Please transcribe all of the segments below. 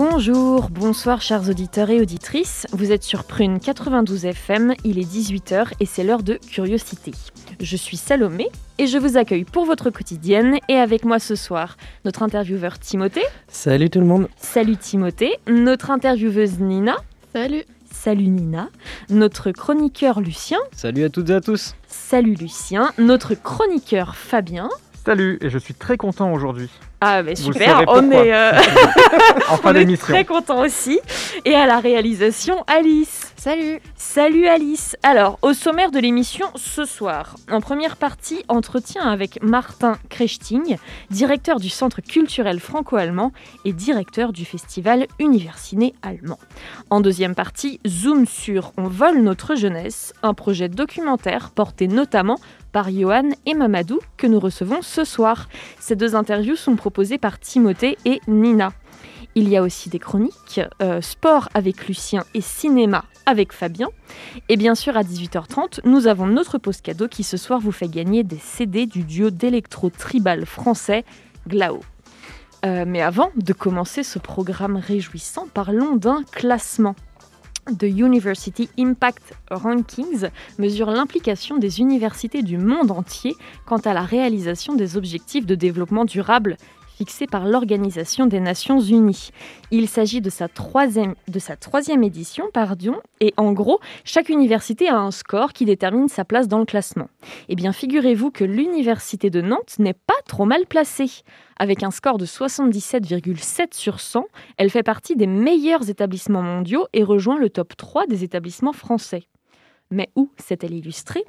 Bonjour, bonsoir chers auditeurs et auditrices. Vous êtes sur Prune 92 FM, il est 18h et c'est l'heure de Curiosité. Je suis Salomé et je vous accueille pour votre quotidienne et avec moi ce soir notre intervieweur Timothée. Salut tout le monde. Salut Timothée, notre intervieweuse Nina. Salut. Salut Nina, notre chroniqueur Lucien. Salut à toutes et à tous. Salut Lucien, notre chroniqueur Fabien. Salut, et je suis très content aujourd'hui. Ah bah super, on est, euh, En fin on est d'émission. très content aussi. Et à la réalisation, Alice. Salut. Salut Alice. Alors, au sommaire de l'émission ce soir, en première partie, entretien avec Martin Krechting, directeur du Centre culturel franco-allemand et directeur du festival Universiné allemand. En deuxième partie, zoom sur On vole notre jeunesse, un projet documentaire porté notamment par Johan et Mamadou que nous recevons ce soir. Ces deux interviews sont proposées par Timothée et Nina. Il y a aussi des chroniques, euh, sport avec Lucien et cinéma avec Fabien. Et bien sûr, à 18h30, nous avons notre pause cadeau qui ce soir vous fait gagner des CD du duo d'électro-tribal français Glao. Euh, mais avant de commencer ce programme réjouissant, parlons d'un classement. The University Impact Rankings mesure l'implication des universités du monde entier quant à la réalisation des objectifs de développement durable fixés par l'Organisation des Nations Unies. Il s'agit de sa troisième, édition, et en gros, chaque université a un score qui détermine sa place dans le classement. Eh bien, figurez-vous que l'université de Nantes n'est pas trop mal placée. Avec un score de 77,7 sur 100, elle fait partie des meilleurs établissements mondiaux et rejoint le top 3 des établissements français. Mais où s'est-elle illustrée?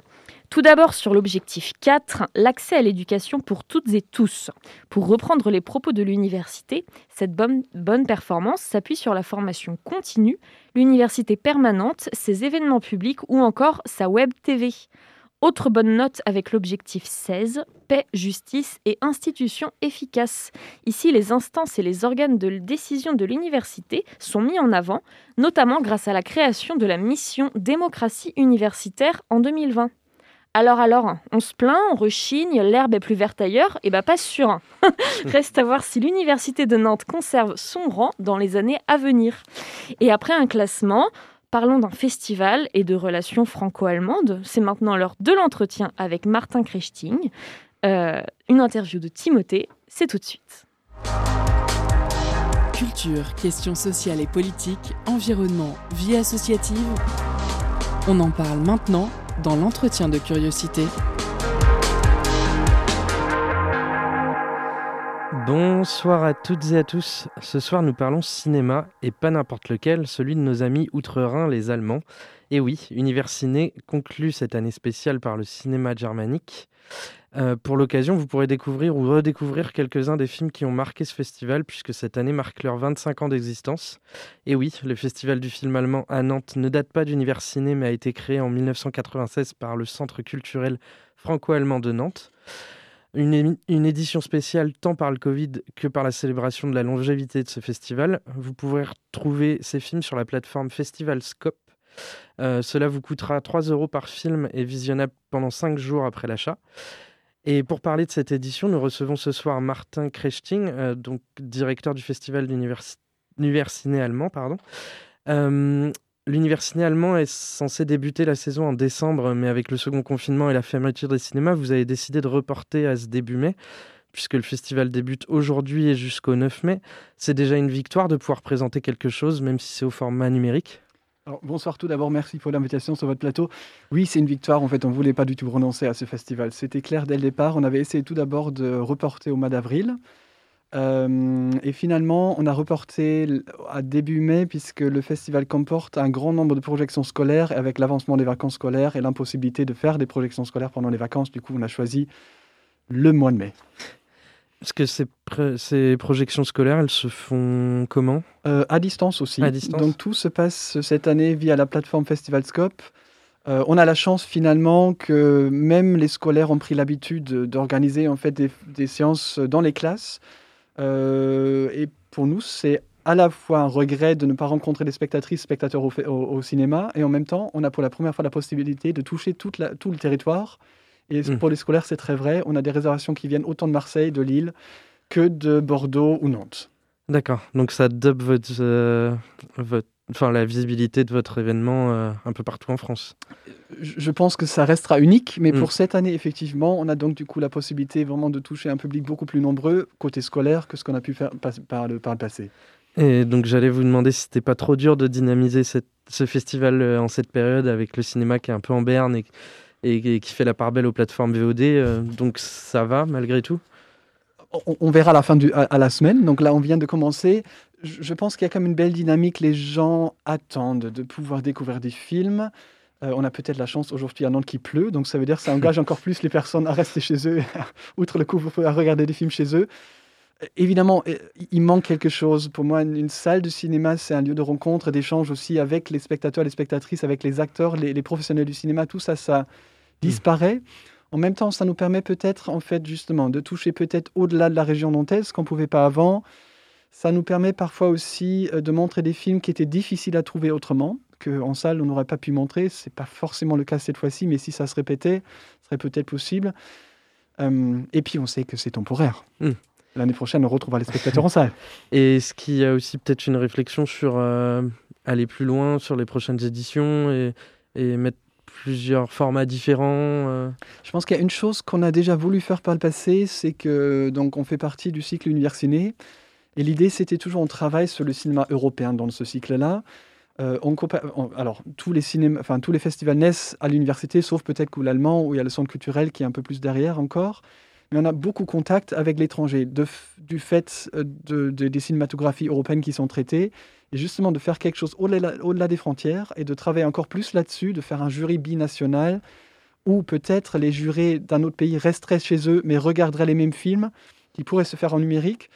Tout d'abord sur l'objectif 4, l'accès à l'éducation pour toutes et tous. Pour reprendre les propos de l'université, cette bonne, bonne performance s'appuie sur la formation continue, l'université permanente, ses événements publics ou encore sa web TV. Autre bonne note avec l'objectif 16, paix, justice et institutions efficaces. Ici, les instances et les organes de décision de l'université sont mis en avant, notamment grâce à la création de la mission démocratie universitaire en 2020. Alors alors, on se plaint, on rechigne, l'herbe est plus verte ailleurs Eh ben pas sûr. hein. Reste à voir si l'université de Nantes conserve son rang dans les années à venir. Et après un classement, Parlons d'un festival et de relations franco-allemandes. C'est maintenant l'heure de l'entretien avec Martin Krechting. Euh, une interview de Timothée, c'est tout de suite. Culture, questions sociales et politiques, environnement, vie associative. On en parle maintenant dans l'entretien de curiosité. Bonsoir à toutes et à tous. Ce soir, nous parlons cinéma et pas n'importe lequel, celui de nos amis outre-Rhin, les Allemands. Et oui, Universiné conclut cette année spéciale par le cinéma germanique. Euh, pour l'occasion, vous pourrez découvrir ou redécouvrir quelques-uns des films qui ont marqué ce festival, puisque cette année marque leurs 25 ans d'existence. Et oui, le festival du film allemand à Nantes ne date pas d'Universiné, mais a été créé en 1996 par le Centre culturel franco-allemand de Nantes. Une, édition spéciale tant par le Covid que par la célébration de la longévité de ce festival. Vous pourrez retrouver ces films sur la plateforme Festival Scope. Euh, cela vous coûtera 3 euros par film et visionnable pendant 5 jours après l'achat. Et pour parler de cette édition, nous recevons ce soir Martin Krechting, euh, donc directeur du festival d'Univers- Universiné allemand. Pardon. Euh, L'Université allemand est censé débuter la saison en décembre, mais avec le second confinement et la fermeture des cinémas, vous avez décidé de reporter à ce début mai, puisque le festival débute aujourd'hui et jusqu'au 9 mai. C'est déjà une victoire de pouvoir présenter quelque chose, même si c'est au format numérique. Bonsoir tout d'abord, merci pour l'invitation sur votre plateau. Oui, c'est une victoire, en fait, on ne voulait pas du tout renoncer à ce festival. C'était clair dès le départ, on avait essayé tout d'abord de reporter au mois d'avril. Euh, et finalement, on a reporté à début mai, puisque le festival comporte un grand nombre de projections scolaires, et avec l'avancement des vacances scolaires et l'impossibilité de faire des projections scolaires pendant les vacances, du coup, on a choisi le mois de mai. Est-ce que ces, ces, projections scolaires, elles se font comment? À distance aussi. À distance. Donc tout se passe cette année via la plateforme Festival Scope. on a la chance finalement que même les scolaires ont pris l'habitude d'organiser en fait des, des, séances dans les classes. Et pour nous, c'est à la fois un regret de ne pas rencontrer des spectatrices, spectateurs au, cinéma, et en même temps, on a pour la première fois la possibilité de toucher toute la, tout le territoire. Et mmh. pour les scolaires, c'est très vrai. On a des réservations qui viennent autant de Marseille, de Lille, que de Bordeaux ou Nantes. D'accord. Donc ça double votre, euh, votre, enfin, la visibilité de votre événement euh, un peu partout en France. Je pense que ça restera unique, mais pour mmh. cette année, effectivement, on a donc du coup la possibilité vraiment de toucher un public beaucoup plus nombreux côté scolaire que ce qu'on a pu faire par le, par le passé. Et donc j'allais vous demander si c'était pas trop dur de dynamiser ce festival euh, en cette période avec le cinéma qui est un peu en berne et, et, qui fait la part belle aux plateformes VOD. Euh, donc ça va malgré tout? On, verra à la fin du, à, la semaine. Donc là, on vient de commencer. Je, pense qu'il y a comme une belle dynamique. Les gens attendent de pouvoir découvrir des films. Euh, on a peut-être la chance aujourd'hui à Nantes qui pleut, donc ça veut dire que ça engage encore plus les personnes à rester chez eux, outre le couvre-feu, à regarder des films chez eux évidemment, euh, il manque quelque chose. Pour moi, une salle de cinéma, c'est un lieu de rencontre, d'échange aussi avec les spectateurs, les spectatrices, avec les acteurs, les, professionnels du cinéma. Tout ça, ça hmm. disparaît. En même temps, ça nous permet peut-être, en fait, justement, de toucher peut-être au-delà de la région nantaise, qu'on ne pouvait pas avant. Ça nous permet parfois aussi euh, de montrer des films qui étaient difficiles à trouver autrement, qu'en salle, on n'aurait pas pu montrer. Ce n'est pas forcément le cas cette fois-ci, mais si ça se répétait, ce serait peut-être possible. Euh, et puis, on sait que c'est temporaire. Hmm l'année prochaine, on retrouvera les spectateurs en salle. Et est-ce qu'il y a aussi peut-être une réflexion sur euh, aller plus loin sur les prochaines éditions et, et mettre plusieurs formats différents euh Je pense qu'il y a une chose qu'on a déjà voulu faire par le passé, c'est que donc on fait partie du cycle Univers Ciné. Et l'idée, c'était toujours on travaille sur le cinéma européen dans ce cycle-là. Euh, on, alors, tous les, cinémas, enfin, tous les festivals naissent à l'université, sauf peut-être que l'allemand, où il y a le centre culturel qui est un peu plus derrière encore mais on a beaucoup contact avec l'étranger, du fait euh, de, des cinématographies européennes qui sont traitées, et justement de faire quelque chose au-delà des frontières et de travailler encore plus là-dessus, de faire un jury binational où peut-être les jurés d'un autre pays resteraient chez eux mais regarderaient les mêmes films qui pourraient se faire en numérique.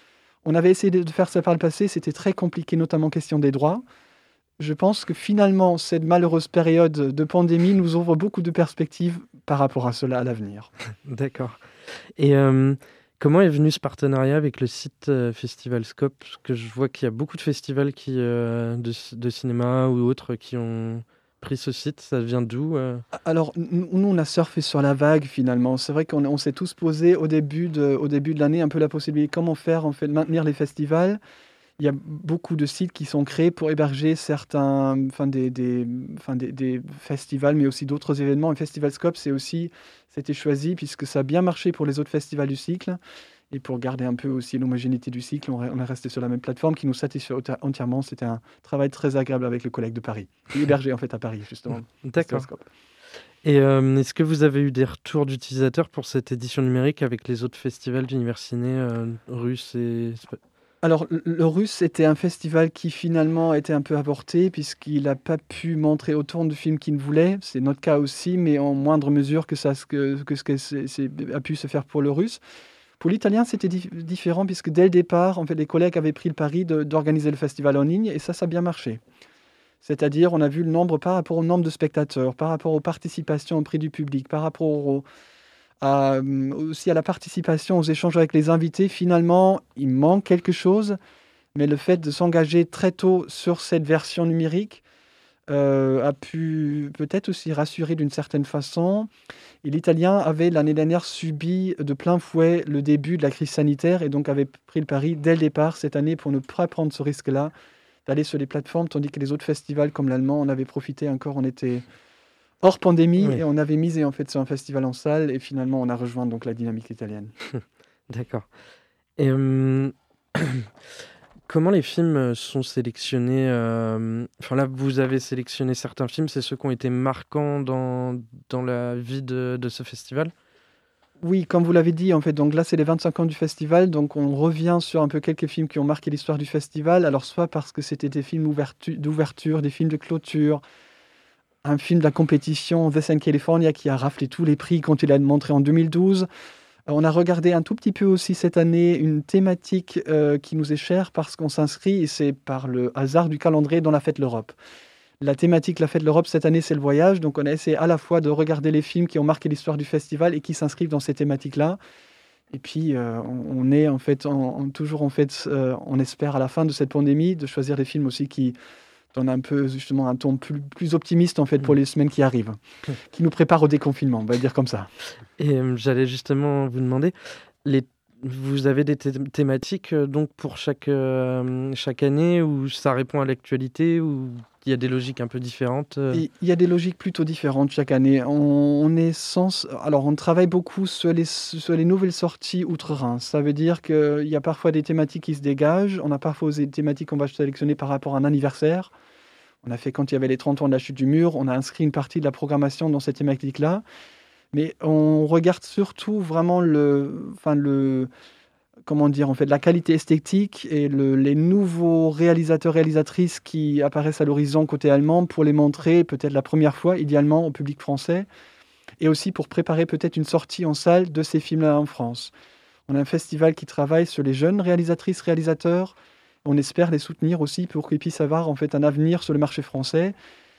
On avait essayé de faire ça par le passé, c'était très compliqué, notamment question des droits. Je pense que finalement, cette malheureuse période de pandémie nous ouvre beaucoup de perspectives par rapport à cela à l'avenir. D'accord. Et euh, comment est venu ce partenariat avec le site euh, Festival Scope Parce que je vois qu'il y a beaucoup de festivals qui, euh, de, cinéma ou autres qui ont pris ce site. Ça vient d'où Alors, nous, on a surfé sur la vague finalement. C'est vrai qu'on s'est tous posé au début de, de l'année un peu la possibilité comment faire en fait maintenir les festivals il y a beaucoup de sites qui sont créés pour héberger certains, enfin des, enfin des, festivals, mais aussi d'autres événements. Un Festival Scope, c'est aussi, c'était choisi puisque ça a bien marché pour les autres festivals du cycle. Et pour garder un peu aussi l'homogénéité du cycle, on est resté sur la même plateforme qui nous satisfait entièrement. C'était un travail très agréable avec le collègue de Paris, hébergé en fait à Paris, justement. D'accord. Et euh, est-ce que vous avez eu des retours d'utilisateurs pour cette édition numérique avec les autres festivals d'univers ciné euh, russes et alors, le Russe était un festival qui finalement était un peu avorté puisqu'il n'a pas pu montrer autant de films qu'il voulait. C'est notre cas aussi, mais en moindre mesure que, ça, que, que ce que a pu se faire pour le Russe. Pour l'italien, c'était différent puisque dès le départ, les collègues avaient pris le pari d'organiser le festival en ligne et ça, ça a bien marché. C'est-à-dire, on a vu le nombre par rapport au nombre de spectateurs, par rapport aux participations auprès du public, par rapport au, euh, aussi à la participation, aux échanges avec les invités, finalement, il manque quelque chose. Mais le fait de s'engager très tôt sur cette version numérique euh, a pu peut-être aussi rassurer d'une certaine façon. Et l'italien avait l'année dernière subi de plein fouet le début de la crise sanitaire et donc avait pris le pari dès le départ cette année pour ne pas prendre ce risque-là d'aller sur les plateformes, tandis que les autres festivals comme l'allemand en avaient profité encore, on était hors pandémie et on avait misé en fait sur un festival en salle et finalement on a rejoint donc la dynamique italienne. D'accord. Et hum, comment les films sont sélectionnés euh, Enfin là, vous avez sélectionné certains films, c'est ceux qui ont été marquants dans, dans la vie de, ce festival? Oui, comme vous l'avez dit, en fait, donc là, c'est les 25 ans du festival, donc on revient sur un peu quelques films qui ont marqué l'histoire du festival. Alors, soit parce que c'était des films d'ouverture, des films de clôture, un film de la compétition The Sun California qui a raflé tous les prix quand il a montré en 2012. On a regardé un tout petit peu aussi cette année une thématique qui nous est chère parce qu'on s'inscrit, et c'est par le hasard du calendrier, dans la fête l'Europe. La thématique La Fête l'Europe cette année, c'est le voyage. Donc, on a essayé à la fois de regarder les films qui ont marqué l'histoire du festival et qui s'inscrivent dans ces thématiques-là. Et puis, euh, on est en fait, toujours en fait, euh, on espère à la fin de cette pandémie de choisir des films aussi qui donnent un peu justement un ton plus, optimiste en fait pour mm. les semaines qui arrivent, qui nous préparent au déconfinement, on va dire comme ça. Et euh, j'allais justement vous demander, les vous avez des thématiques donc pour chaque, chaque année où ça répond à l'actualité ou il y a des logiques un peu différentes euh. Il y a des logiques plutôt différentes chaque année. On, est sans... Alors, on travaille beaucoup sur les, sur les nouvelles sorties outre-Rhin. Ça veut dire qu'il y a parfois des thématiques qui se dégagent. On a parfois des thématiques qu'on va sélectionner par rapport à un anniversaire. On a fait quand il y avait les 30 ans de la chute du mur, on a inscrit une partie de la programmation dans cette thématique-là. Mais on regarde surtout vraiment le, enfin le, comment dire, en fait, la qualité esthétique et les nouveaux réalisateurs, réalisatrices qui apparaissent à l'horizon côté allemand pour les montrer peut-être la première fois, idéalement, au public français, et aussi pour préparer peut-être une sortie en salle de ces films-là en France. On a un festival qui travaille sur les jeunes réalisatrices, réalisateurs. On espère les soutenir aussi pour qu'ils puissent avoir en fait un avenir sur le marché français.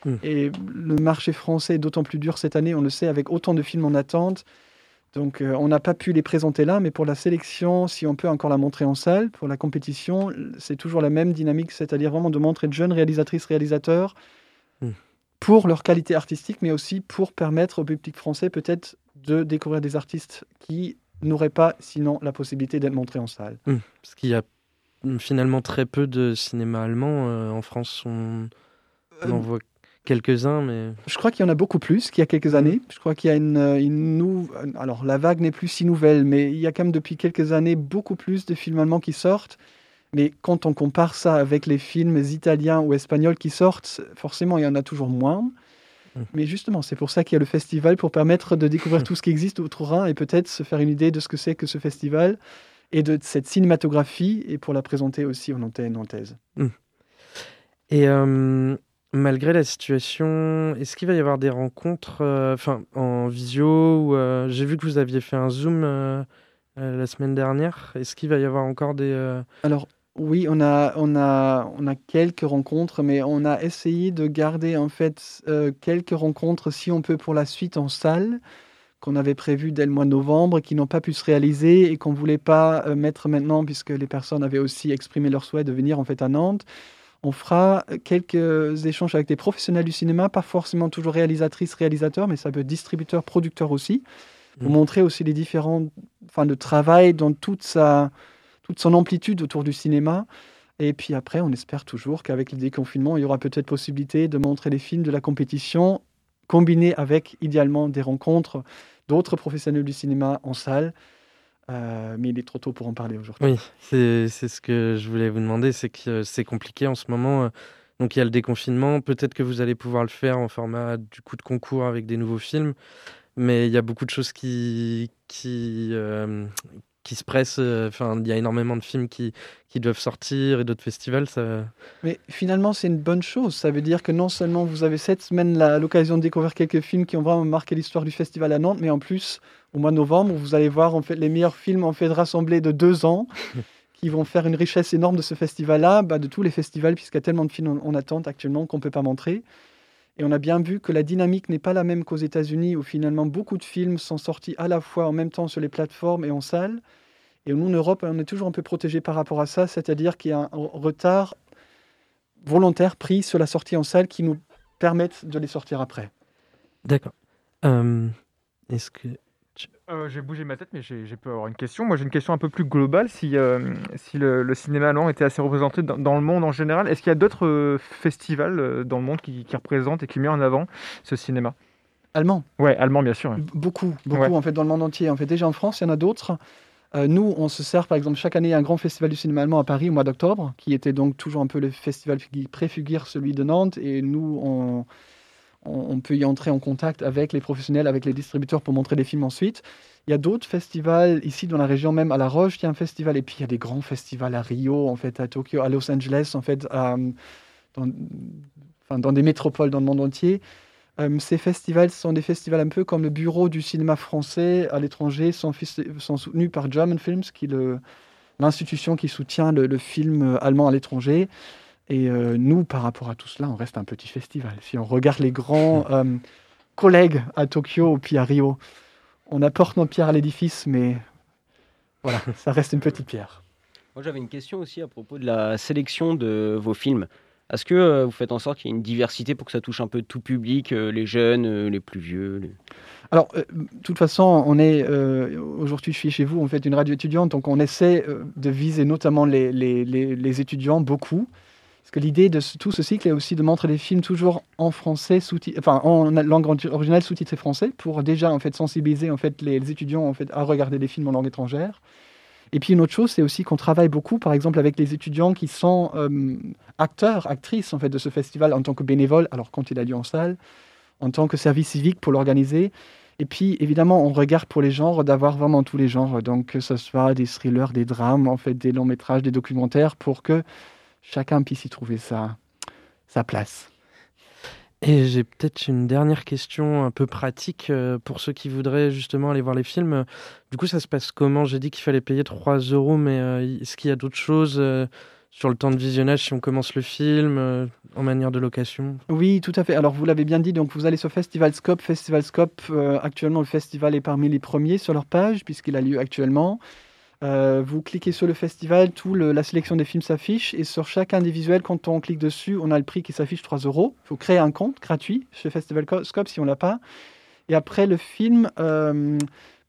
Mmh. Et le marché français est d'autant plus dur cette année, on le sait, avec autant de films en attente donc euh, on n'a pas pu les présenter là, mais pour la sélection, si on peut encore la montrer en salle, pour la compétition, c'est toujours la même dynamique, c'est-à-dire vraiment de montrer de jeunes réalisatrices, réalisateurs hmm. pour leur qualité artistique, mais aussi pour permettre au public français peut-être de découvrir des artistes qui n'auraient pas sinon la possibilité d'être montrés en salle. Hmm. Parce qu'il y a finalement très peu de cinéma allemand euh, en France. On, on en euh, voit quelques-uns, mais... Je crois qu'il y en a beaucoup plus qu'il y a quelques mm. années. Je crois qu'il y a une, une nouvelle... Alors, la vague n'est plus si nouvelle, mais il y a quand même depuis quelques années beaucoup plus de films allemands qui sortent. Mais quand on compare ça avec les films italiens ou espagnols qui sortent, forcément, il y en a toujours moins. Mm. Mais justement, c'est pour ça qu'il y a le festival, pour permettre de découvrir tout ce qui existe outre-Rhin et peut-être se faire une idée de ce que c'est que ce festival et de cette cinématographie, et pour la présenter aussi en antenne nantaise. Mm. Et euh, Malgré la situation, est-ce qu'il va y avoir des rencontres euh, en visio euh, J'ai vu que vous aviez fait un Zoom euh, la semaine dernière. Est-ce qu'il va y avoir encore des... Alors, oui, on a, on, a, on a quelques rencontres, mais on a essayé de garder en fait quelques rencontres, si on peut, pour la suite en salle, qu'on avait prévues dès le mois de novembre, qui n'ont pas pu se réaliser et qu'on ne voulait pas mettre maintenant, puisque les personnes avaient aussi exprimé leur souhait de venir en fait à Nantes on fera quelques échanges avec des professionnels du cinéma, pas forcément toujours réalisatrices, réalisateurs, mais ça peut être distributeurs, producteurs aussi, pour mm. montrer aussi les différents, enfin, le travail dans toute sa, toute son amplitude autour du cinéma. Et puis après, on espère toujours qu'avec le déconfinement, il y aura peut-être possibilité de montrer les films de la compétition, combinés avec idéalement des rencontres d'autres professionnels du cinéma en salle. Euh, mais il est trop tôt pour en parler aujourd'hui. Oui, c'est ce que je voulais vous demander, c'est que c'est compliqué en ce moment. Donc il y a le déconfinement, peut-être que vous allez pouvoir le faire en format du coup de concours avec des nouveaux films, mais il y a beaucoup de choses qui, qui, euh, qui se pressent. Euh, enfin, il y a énormément de films qui, qui doivent sortir et d'autres festivals. Ça... Mais finalement, c'est une bonne chose. Ça veut dire que non seulement vous avez cette semaine l'occasion de découvrir quelques films qui ont vraiment marqué l'histoire du festival à Nantes, mais en plus, au mois de novembre, vous allez voir fait les meilleurs films en fait rassemblés de deux ans. qui vont faire une richesse énorme de ce festival-là, bah, de tous les festivals, puisqu'il y a tellement de films en, attente actuellement qu'on ne peut pas montrer. Et on a bien vu que la dynamique n'est pas la même qu'aux États-Unis, où finalement beaucoup de films sont sortis à la fois en même temps sur les plateformes et en salle. Et nous, en Europe, on est toujours un peu protégé par rapport à ça, c'est-à-dire qu'il y a un retard volontaire pris sur la sortie en salle qui nous permettent de les sortir après. D'accord. Euh, est-ce que euh, j'ai bougé ma tête, mais j'ai pu avoir une question. Moi, j'ai une question un peu plus globale. Si, euh, si le, cinéma allemand était assez représenté dans, le monde en général, est-ce qu'il y a d'autres euh, festivals dans le monde qui, représentent et qui mettent en avant ce cinéma? Allemand Ouais, allemand, bien sûr. Beaucoup, beaucoup, en fait, dans le monde entier. En fait, déjà en France, il y en a d'autres. nous, on se sert, par exemple, chaque année, un grand festival du cinéma allemand à Paris au mois d'octobre, qui était donc toujours un peu le festival qui préfigure celui de Nantes. Et nous, on on, peut y entrer en contact avec les professionnels, avec les distributeurs pour montrer des films ensuite. Il y a d'autres festivals ici dans la région même à La Roche, il y a un festival et puis il y a des grands festivals à Rio, en fait à Tokyo, à Los Angeles, en fait dans, des métropoles dans le monde entier. Euh, ces festivals sont des festivals un peu comme le bureau du cinéma français à l'étranger, sont, sont, soutenus par German Films, qui l'institution qui soutient le, film allemand à l'étranger. Et euh, nous, par rapport à tout cela, on reste un petit festival. Si on regarde les grands euh, collègues à Tokyo puis à Rio, on apporte nos pierres à l'édifice, mais voilà, ça reste une petite pierre. Moi, j'avais une question aussi à propos de la sélection de vos films. Est-ce que euh, vous faites en sorte qu'il y ait une diversité pour que ça touche un peu tout public, euh, les jeunes, euh, les plus vieux Alors, de toute façon, on est aujourd'hui, je suis chez vous, on fait une radio étudiante, donc on essaie de viser notamment les, les, les, étudiants beaucoup. Parce que l'idée de tout ce cycle est aussi de montrer des films toujours en français, sous enfin en langue originale sous-titré français, pour déjà en fait sensibiliser en fait les, étudiants en fait à regarder des films en langue étrangère. Et puis une autre chose, c'est aussi qu'on travaille beaucoup, par exemple, avec les étudiants qui sont euh, acteurs, actrices en fait de ce festival en tant que bénévoles, alors quand il a lieu en salle, en tant que service civique pour l'organiser. Et puis évidemment, on regarde pour les genres d'avoir vraiment tous les genres, donc que ce soit des thrillers, des drames, en fait, des longs métrages, des documentaires, pour que chacun puisse y trouver sa, sa place. Et j'ai peut-être une dernière question un peu pratique euh, pour ceux qui voudraient justement aller voir les films. Du coup, ça se passe comment? J'ai dit qu'il fallait payer 3 euros, mais euh, est-ce qu'il y a d'autres choses euh, sur le temps de visionnage si on commence le film en manière de location? Oui, tout à fait. Alors, vous l'avez bien dit, donc vous allez sur Festival Scope. Festival Scope, actuellement, le festival est parmi les premiers sur leur page, puisqu'il a lieu actuellement. Euh, vous cliquez sur le festival, tout la sélection des films s'affiche et sur chaque individuel, quand on clique dessus, on a le prix qui s'affiche 3 euros. Il faut créer un compte gratuit chez Festival Scope si on l'a pas. Et après, le film euh,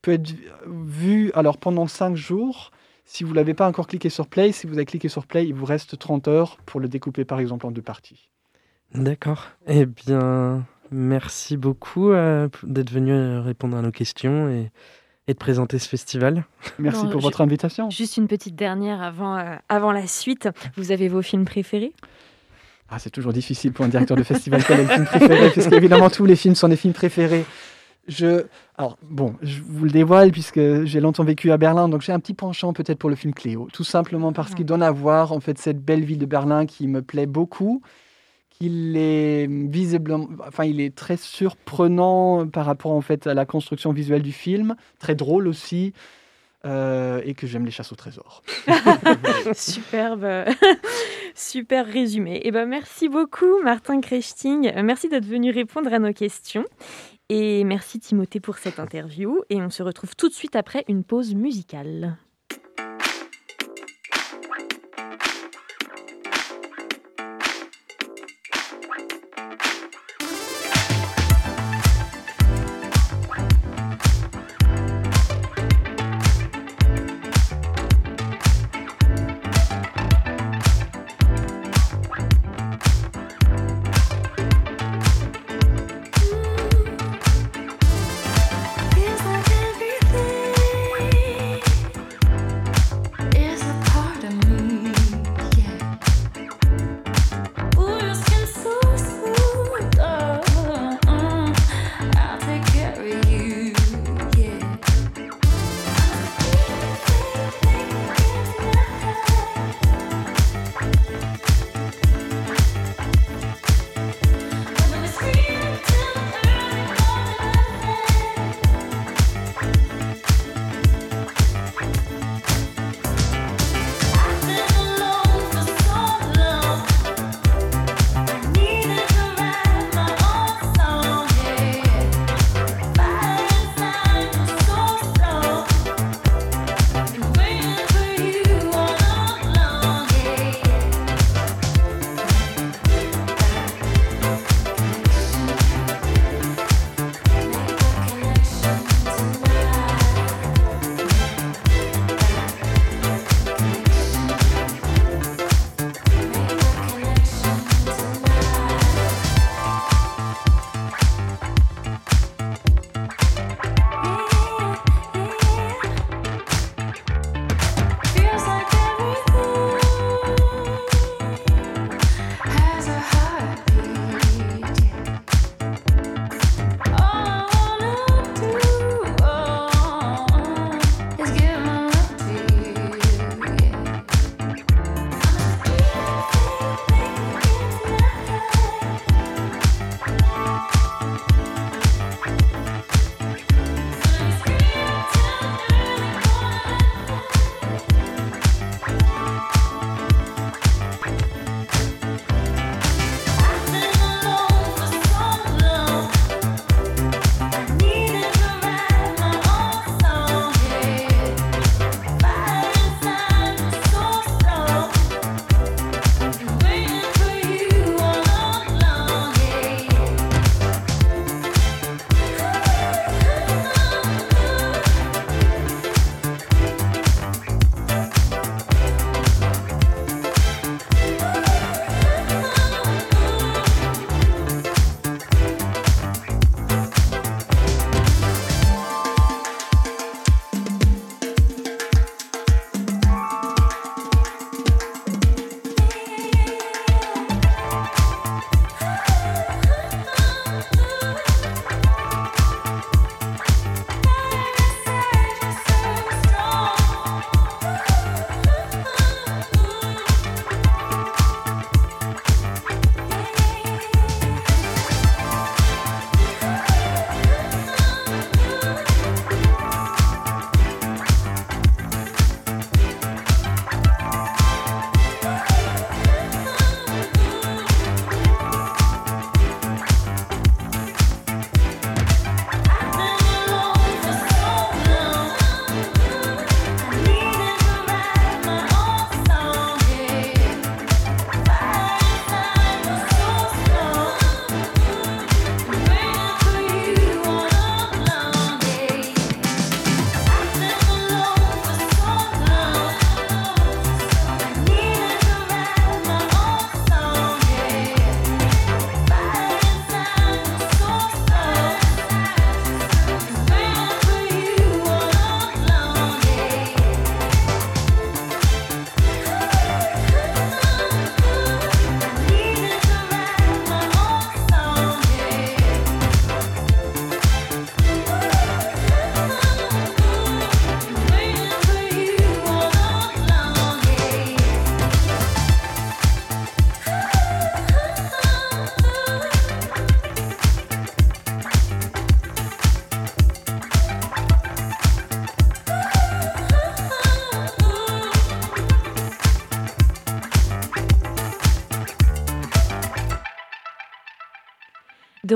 peut être vu alors pendant 5 jours. Si vous l'avez pas encore cliqué sur Play, si vous avez cliqué sur Play, il vous reste 30 heures pour le découper par exemple en deux parties. D'accord. Eh bien, merci beaucoup euh, d'être venu répondre à nos questions et et de présenter ce festival. Merci pour votre invitation. Juste une petite dernière avant, euh, avant la suite. Vous avez vos films préférés? Ah, C'est toujours difficile pour un directeur de festival quel est le film préféré, parce qu'évidemment tous les films sont des films préférés. Je, alors bon, je vous le dévoile puisque j'ai longtemps vécu à Berlin, donc j'ai un petit penchant peut-être pour le film Cléo, tout simplement parce qu'il donne à voir en fait cette belle ville de Berlin qui me plaît beaucoup qu'il est visiblement, enfin, il est très surprenant par rapport en fait à la construction visuelle du film, très drôle aussi. Euh, et que j'aime les chasses au trésor. Superbe, super résumé. Et eh ben merci beaucoup Martin Krechting, merci d'être venu répondre à nos questions et merci Timothée pour cette interview et on se retrouve tout de suite après une pause musicale.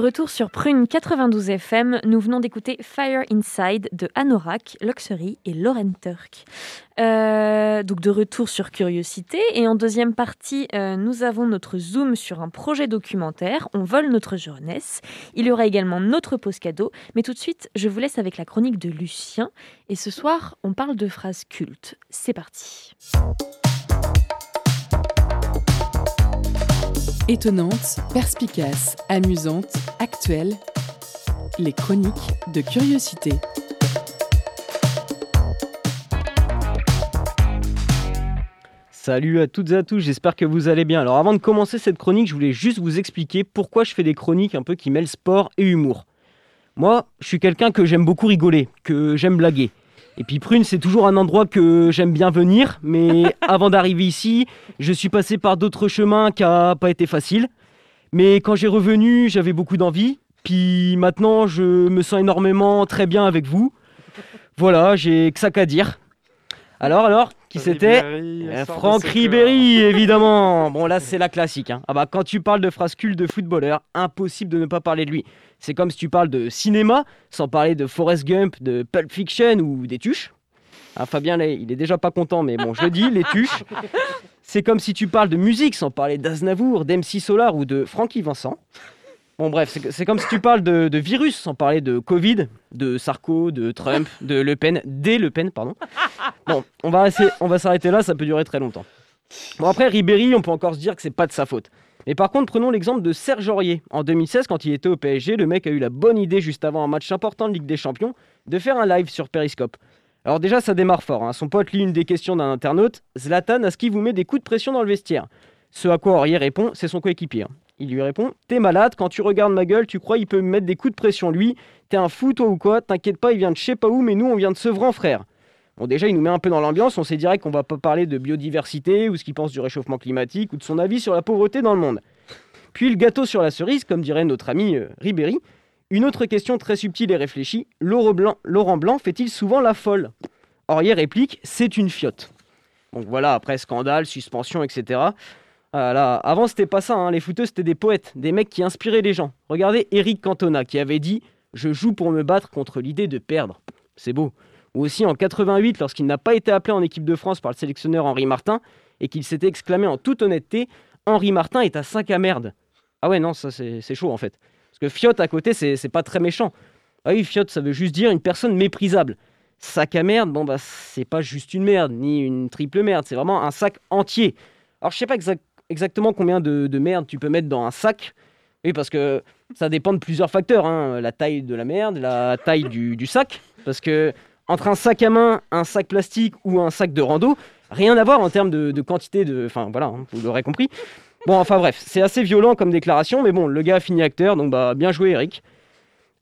Retour sur Prune 92 FM, nous venons d'écouter Fire Inside de Anorak, Luxury et Lauren Turk. Euh, donc de retour sur Curiosité et en deuxième partie, euh, nous avons notre zoom sur un projet documentaire, On vole notre jeunesse. Il y aura également notre pause cadeau, mais tout de suite, je vous laisse avec la chronique de Lucien et ce soir, on parle de phrases cultes. C'est parti. Étonnante, perspicace, amusante, actuelle, les chroniques de curiosité. Salut à toutes et à tous, j'espère que vous allez bien. Alors avant de commencer cette chronique, je voulais juste vous expliquer pourquoi je fais des chroniques un peu qui mêlent sport et humour. Moi, je suis quelqu'un que j'aime beaucoup rigoler, que j'aime blaguer. Et puis Prune, c'est toujours un endroit que j'aime bien venir, mais avant d'arriver ici, je suis passé par d'autres chemins qui n'ont pas été faciles. Mais quand j'ai revenu, j'avais beaucoup d'envie. Puis maintenant, je me sens énormément très bien avec vous. Voilà, j'ai que ça qu'à dire. Alors, alors, qui c'était euh, Franck Ribéry, évidemment. Bon, là, c'est la classique. Hein. Ah bah, quand tu parles de cultes de footballeur, impossible de ne pas parler de lui. C'est comme si tu parles de cinéma, sans parler de Forrest Gump, de Pulp Fiction ou des tuches. Ah, Fabien, là, il est déjà pas content, mais bon, je le dis, les tuches. C'est comme si tu parles de musique, sans parler d'Aznavour, d'MC Solar ou de Frankie Vincent. Bon, bref, c'est comme si tu parles de, virus, sans parler de Covid, de Sarko, de Trump, de Le Pen, des Le Pen, pardon. Bon, on va, s'arrêter là, ça peut durer très longtemps. Bon, après, Ribéry, on peut encore se dire que c'est pas de sa faute. Mais par contre, prenons l'exemple de Serge Aurier. En 2016, quand il était au PSG, le mec a eu la bonne idée, juste avant un match important de Ligue des Champions, de faire un live sur Periscope. Alors déjà, ça démarre fort. Hein. Son pote lit une des questions d'un internaute. Zlatan, est-ce qu'il vous met des coups de pression dans le vestiaire? Ce à quoi Aurier répond, c'est son coéquipier. Il lui répond T'es malade, quand tu regardes ma gueule, tu crois il peut me mettre des coups de pression lui T'es un fou toi ou quoi T'inquiète pas, il vient de je sais pas où, mais nous on vient de Sevran, frère. Bon, déjà, il nous met un peu dans l'ambiance. On sait direct qu'on va pas parler de biodiversité ou ce qu'il pense du réchauffement climatique ou de son avis sur la pauvreté dans le monde. Puis le gâteau sur la cerise, comme dirait notre ami euh, Ribéry. Une autre question très subtile et réfléchie Laurent Blanc, Laurent Blanc fait-il souvent la folle? Aurier réplique C'est une fiotte. Donc voilà, après scandale, suspension, etc. Voilà. Avant, c'était pas ça. Hein. Les footeux, c'était des poètes, des mecs qui inspiraient les gens. Regardez Eric Cantona qui avait dit Je joue pour me battre contre l'idée de perdre. C'est beau. Ou aussi en 88, lorsqu'il n'a pas été appelé en équipe de France par le sélectionneur Henri Martin et qu'il s'était exclamé en toute honnêteté Henri Martin est à 5 à merde. Ah ouais, non, ça c'est chaud en fait. Parce que fiotte à côté, c'est pas très méchant. Ah oui, fiotte, ça veut juste dire une personne méprisable. Sac à merde, bon bah c'est pas juste une merde, ni une triple merde, c'est vraiment un sac entier. Alors je sais pas exactement combien de, merde tu peux mettre dans un sac. Oui, parce que ça dépend de plusieurs facteurs. Hein. La taille de la merde, la taille du, du sac. Parce que entre un sac à main, un sac plastique ou un sac de rando, rien à voir en termes de, quantité de. Enfin voilà, hein, vous l'aurez compris. Bon, enfin bref, c'est assez violent comme déclaration, mais bon, le gars a fini acteur, donc bah bien joué Eric.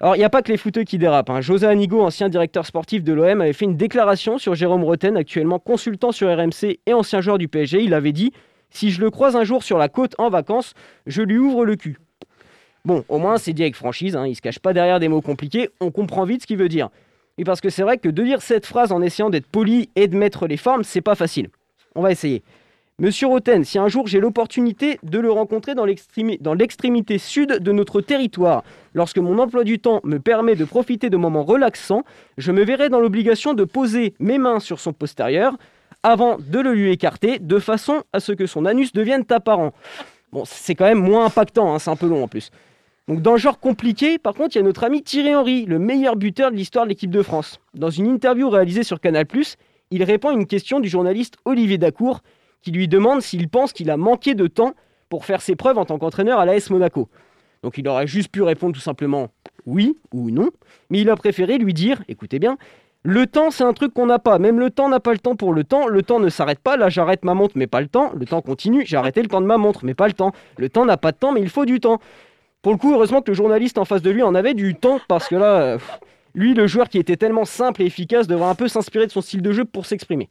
Alors, il n'y a pas que les footeux qui dérapent. Hein. José Anigo, ancien directeur sportif de l'OM, avait fait une déclaration sur Jérôme Roten, actuellement consultant sur RMC et ancien joueur du PSG. Il avait dit Si je le croise un jour sur la côte en vacances, je lui ouvre le cul. Bon, au moins, c'est dit avec franchise, hein. il ne se cache pas derrière des mots compliqués, on comprend vite ce qu'il veut dire. Et parce que c'est vrai que de dire cette phrase en essayant d'être poli et de mettre les formes, c'est pas facile. On va essayer. Monsieur Roten, si un jour j'ai l'opportunité de le rencontrer dans l'extrémité sud de notre territoire, lorsque mon emploi du temps me permet de profiter de moments relaxants, je me verrai dans l'obligation de poser mes mains sur son postérieur avant de le lui écarter, de façon à ce que son anus devienne apparent. Bon, c'est quand même moins impactant, hein, c'est un peu long en plus. Donc dans le genre compliqué, par contre, il y a notre ami Thierry Henry, le meilleur buteur de l'histoire de l'équipe de France. Dans une interview réalisée sur Canal+, il répond à une question du journaliste Olivier Dacour, qui lui demande s'il pense qu'il a manqué de temps pour faire ses preuves en tant qu'entraîneur à l'AS Monaco. Donc il aurait juste pu répondre tout simplement oui ou non, mais il a préféré lui dire, écoutez bien, le temps c'est un truc qu'on n'a pas, même le temps n'a pas le temps pour le temps, le temps ne s'arrête pas, là j'arrête ma montre mais pas le temps, le temps continue, j'ai arrêté le temps de ma montre mais pas le temps, le temps n'a pas de temps mais il faut du temps. Pour le coup, heureusement que le journaliste en face de lui en avait du temps, parce que là, lui, le joueur qui était tellement simple et efficace, devrait un peu s'inspirer de son style de jeu pour s'exprimer.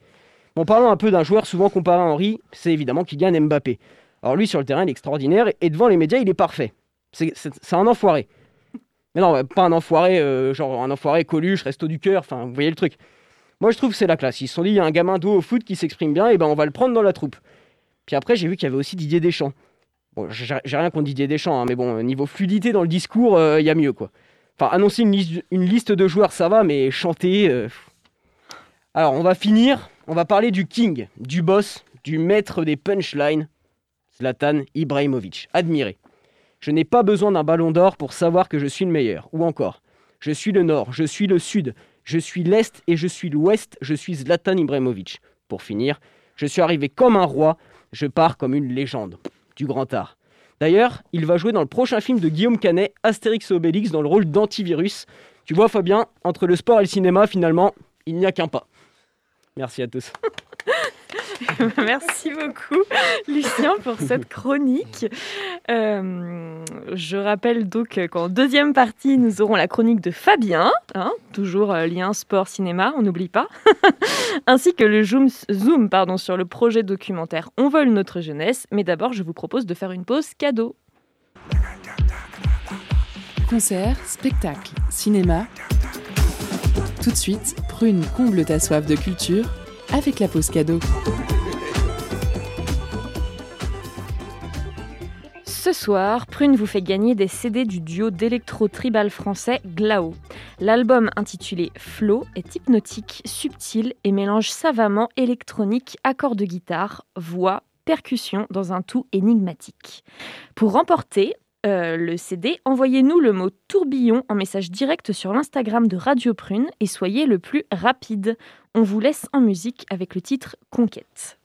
Bon, parlons un peu d'un joueur souvent comparé à Henry, c'est évidemment Kylian Mbappé. Alors lui, sur le terrain, il est extraordinaire, et devant les médias, il est parfait. C'est un enfoiré. Mais non, pas un enfoiré, euh, genre un enfoiré coluche, resto du cœur, enfin, vous voyez le truc. Moi, je trouve que c'est la classe. Ils se sont dit, il y a un gamin d'eau au foot qui s'exprime bien, et ben on va le prendre dans la troupe. Puis après, j'ai vu qu'il y avait aussi Didier Deschamps. Bon, j'ai rien contre Didier Deschamps, hein, mais bon, niveau fluidité dans le discours, il y a mieux, quoi. Enfin, annoncer une liste, de joueurs, ça va, mais chanter... euh. Alors, on va finir, on va parler du king, du boss, du maître des punchlines, Zlatan Ibrahimovic. Admiré. Je n'ai pas besoin d'un ballon d'or pour savoir que je suis le meilleur. Ou encore, je suis le nord, je suis le sud, je suis l'est et je suis l'ouest, je suis Zlatan Ibrahimovic. Pour finir, je suis arrivé comme un roi, je pars comme une légende. Du grand art. D'ailleurs, il va jouer dans le prochain film de Guillaume Canet, Astérix et Obélix, dans le rôle d'antivirus. Tu vois, Fabien, entre le sport et le cinéma, finalement, il n'y a qu'un pas. Merci à tous. Merci beaucoup, Lucien, pour cette chronique. Euh, je rappelle donc qu'en deuxième partie, nous aurons la chronique de Fabien, hein, toujours euh, lien sport-cinéma, on n'oublie pas, ainsi que le zoom, sur le projet documentaire On vole notre jeunesse. Mais d'abord, je vous propose de faire une pause cadeau. Concerts, spectacles, cinéma. Tout de suite, Prune comble ta soif de culture avec la pause cadeau. Ce soir, Prune vous fait gagner des CD du duo d'électro-tribal français Glao. L'album intitulé Flow est hypnotique, subtil et mélange savamment électronique, accords de guitare, voix, percussion dans un tout énigmatique. Pour remporter euh, le CD, envoyez-nous le mot tourbillon en message direct sur l'Instagram de Radio Prune et soyez le plus rapide. On vous laisse en musique avec le titre Conquête.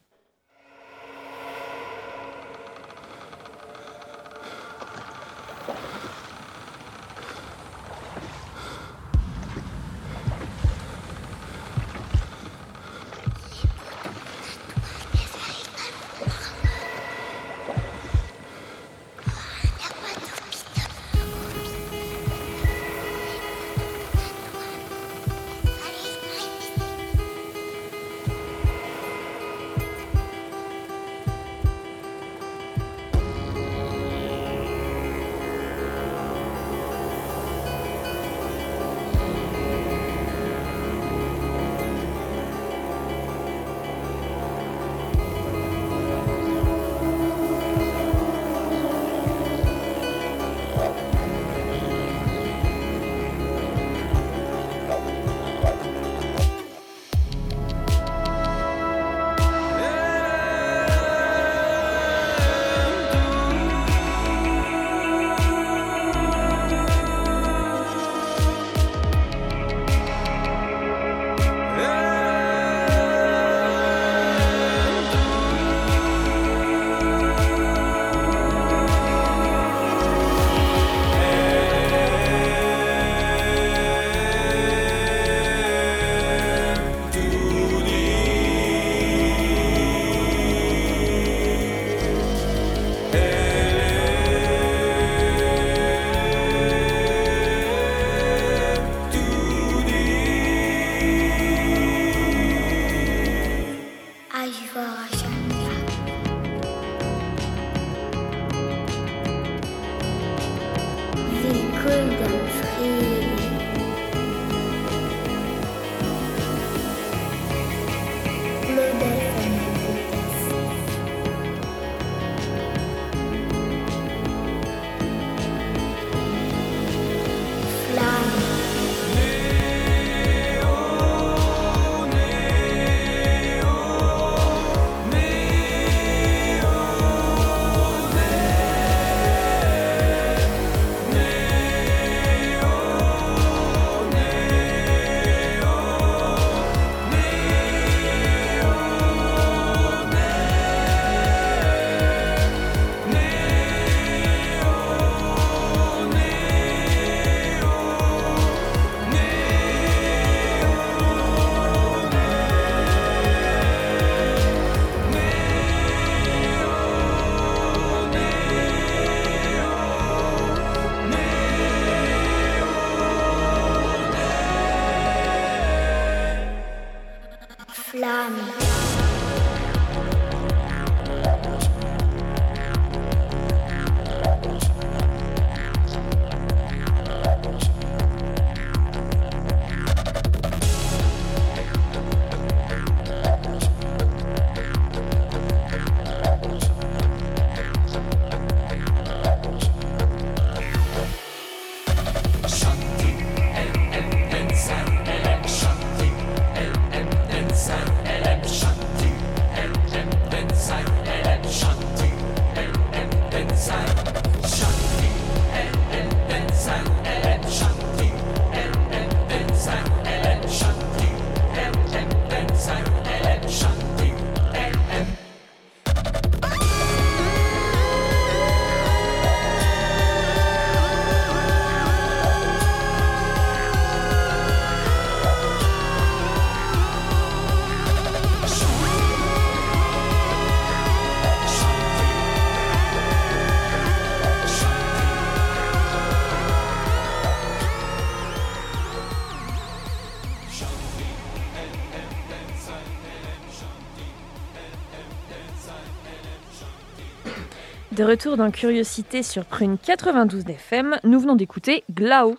De retour dans Curiosité sur Prune 92 FM, nous venons d'écouter Glao.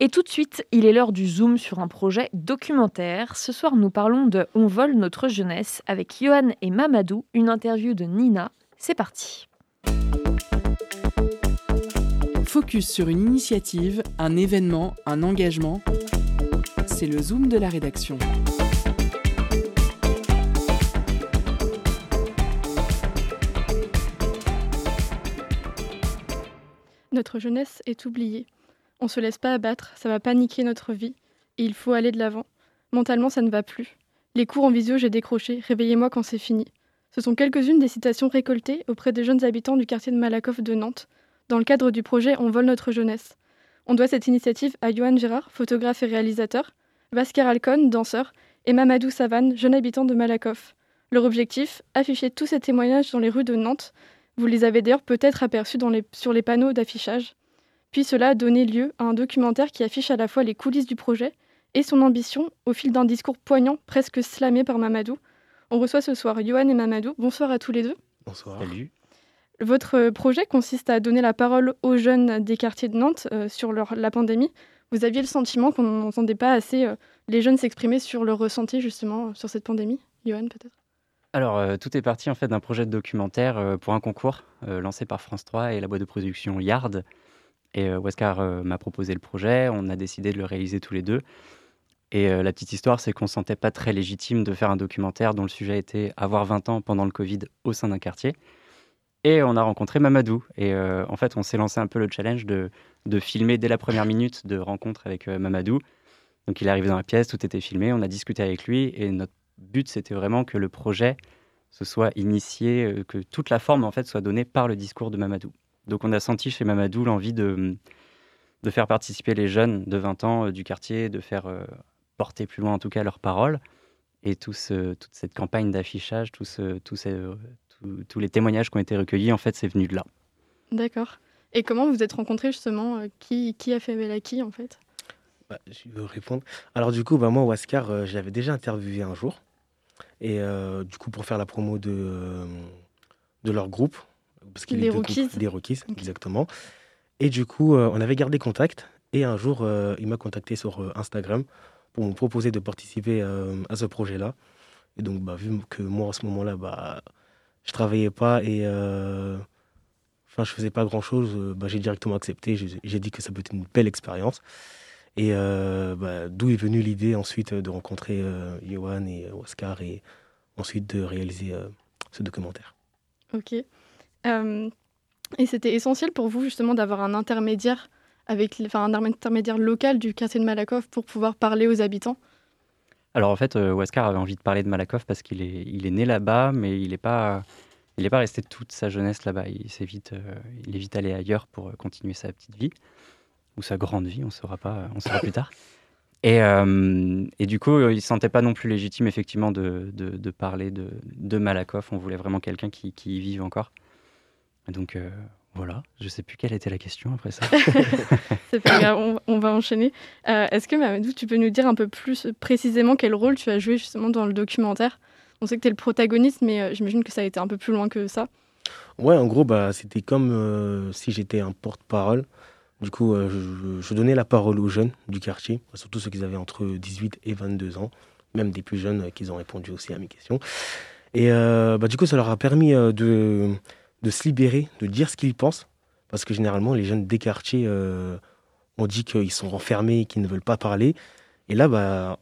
Et tout de suite, il est l'heure du zoom sur un projet documentaire. Ce soir, nous parlons de On vole notre jeunesse avec Johan et Mamadou, une interview de Nina. C'est parti. Focus sur une initiative, un événement, un engagement. C'est le zoom de la rédaction. Notre jeunesse est oubliée. On se laisse pas abattre, ça va paniquer notre vie, et il faut aller de l'avant. Mentalement, ça ne va plus. Les cours en visio, j'ai décroché, réveillez-moi quand c'est fini. Ce sont quelques-unes des citations récoltées auprès des jeunes habitants du quartier de Malakoff de Nantes, dans le cadre du projet On vole notre jeunesse. On doit cette initiative à Johan Gérard, photographe et réalisateur, Vasker Alcon, danseur, et Mamadou Savane, jeune habitant de Malakoff. Leur objectif Afficher tous ces témoignages dans les rues de Nantes vous les avez d'ailleurs peut-être aperçus sur les panneaux d'affichage. Puis cela a donné lieu à un documentaire qui affiche à la fois les coulisses du projet et son ambition au fil d'un discours poignant, presque slamé par Mamadou. On reçoit ce soir Johan et Mamadou. Bonsoir à tous les deux. Bonsoir. Salut. Votre projet consiste à donner la parole aux jeunes des quartiers de Nantes euh, sur la pandémie. Vous aviez le sentiment qu'on n'entendait pas assez euh, les jeunes s'exprimer sur leur ressenti justement sur cette pandémie? Johan peut-être? Alors, euh, tout est parti en fait d'un projet de documentaire euh, pour un concours euh, lancé par France 3 et la boîte de production Yard. Et Wesker m'a proposé le projet, on a décidé de le réaliser tous les deux. Et la petite histoire, c'est qu'on ne sentait pas très légitime de faire un documentaire dont le sujet était avoir 20 ans pendant le Covid au sein d'un quartier. Et on a rencontré Mamadou. Et en fait, on s'est lancé un peu le challenge de, de, filmer dès la première minute de rencontre avec Mamadou. Donc il est arrivé dans la pièce, tout était filmé, on a discuté avec lui et notre but, c'était vraiment que le projet se soit initié, euh, que toute la forme en fait soit donnée par le discours de Mamadou. Donc on a senti chez Mamadou l'envie de, de faire participer les jeunes de 20 ans euh, du quartier, de faire euh, porter plus loin en tout cas leurs paroles. Et tout toute cette campagne d'affichage, tous les témoignages qui ont été recueillis, en fait, c'est venu de là. D'accord. Et comment vous êtes rencontrés justement qui, qui a fait appel à qui en fait? Bah, Je veux répondre. Alors du coup, bah, moi, Waskar, j'avais déjà interviewé un jour. Et euh, du coup, pour faire la promo de, euh, de leur groupe. Parce qu'il Rookies. Des Rookies, exactement. Et du coup, euh, on avait gardé contact. Et un jour, il m'a contacté sur Instagram pour me proposer de participer à ce projet-là. Et donc, bah, vu que moi, en ce moment-là, bah, je travaillais pas et enfin, je faisais pas grand-chose, bah, j'ai directement accepté. J'ai dit que ça peut être une belle expérience. Et euh, bah, d'où est venue l'idée ensuite de rencontrer euh, Johan et Oscar et ensuite de réaliser euh, ce documentaire? Ok. et c'était essentiel pour vous justement d'avoir un intermédiaire avec, enfin, un intermédiaire local du quartier de Malakoff pour pouvoir parler aux habitants? Alors en fait, Oscar avait envie de parler de Malakoff parce qu'il est, il est né là-bas, mais il n'est pas, il n'est pas resté toute sa jeunesse là-bas. Il, s'est vite, il est vite allé ailleurs pour continuer sa petite vie ou sa grande vie, on saura pas, on saura plus tard. Et, euh, et, du coup, il ne se sentait pas non plus légitime, effectivement, de, de, parler de, de, Malakoff. On voulait vraiment quelqu'un qui, qui, y vive encore. donc, euh, voilà. Je ne sais plus quelle était la question après ça. C'est pas grave, on, va enchaîner. Euh, est-ce que, Mamadou, tu peux nous dire un peu plus précisément quel rôle tu as joué justement dans le documentaire? On sait que tu es le protagoniste, mais j'imagine que ça a été un peu plus loin que ça. Ouais, en gros, bah, c'était comme si j'étais un porte-parole. Du coup, euh, je, donnais la parole aux jeunes du quartier, surtout ceux qui avaient entre 18 et 22 ans, même des plus jeunes euh, qui ont répondu aussi à mes questions. Et euh, bah, du coup, ça leur a permis de, se libérer, de dire ce qu'ils pensent, parce que généralement, les jeunes des quartiers ont dit qu'ils sont renfermés, qu'ils ne veulent pas parler. Et là, bah,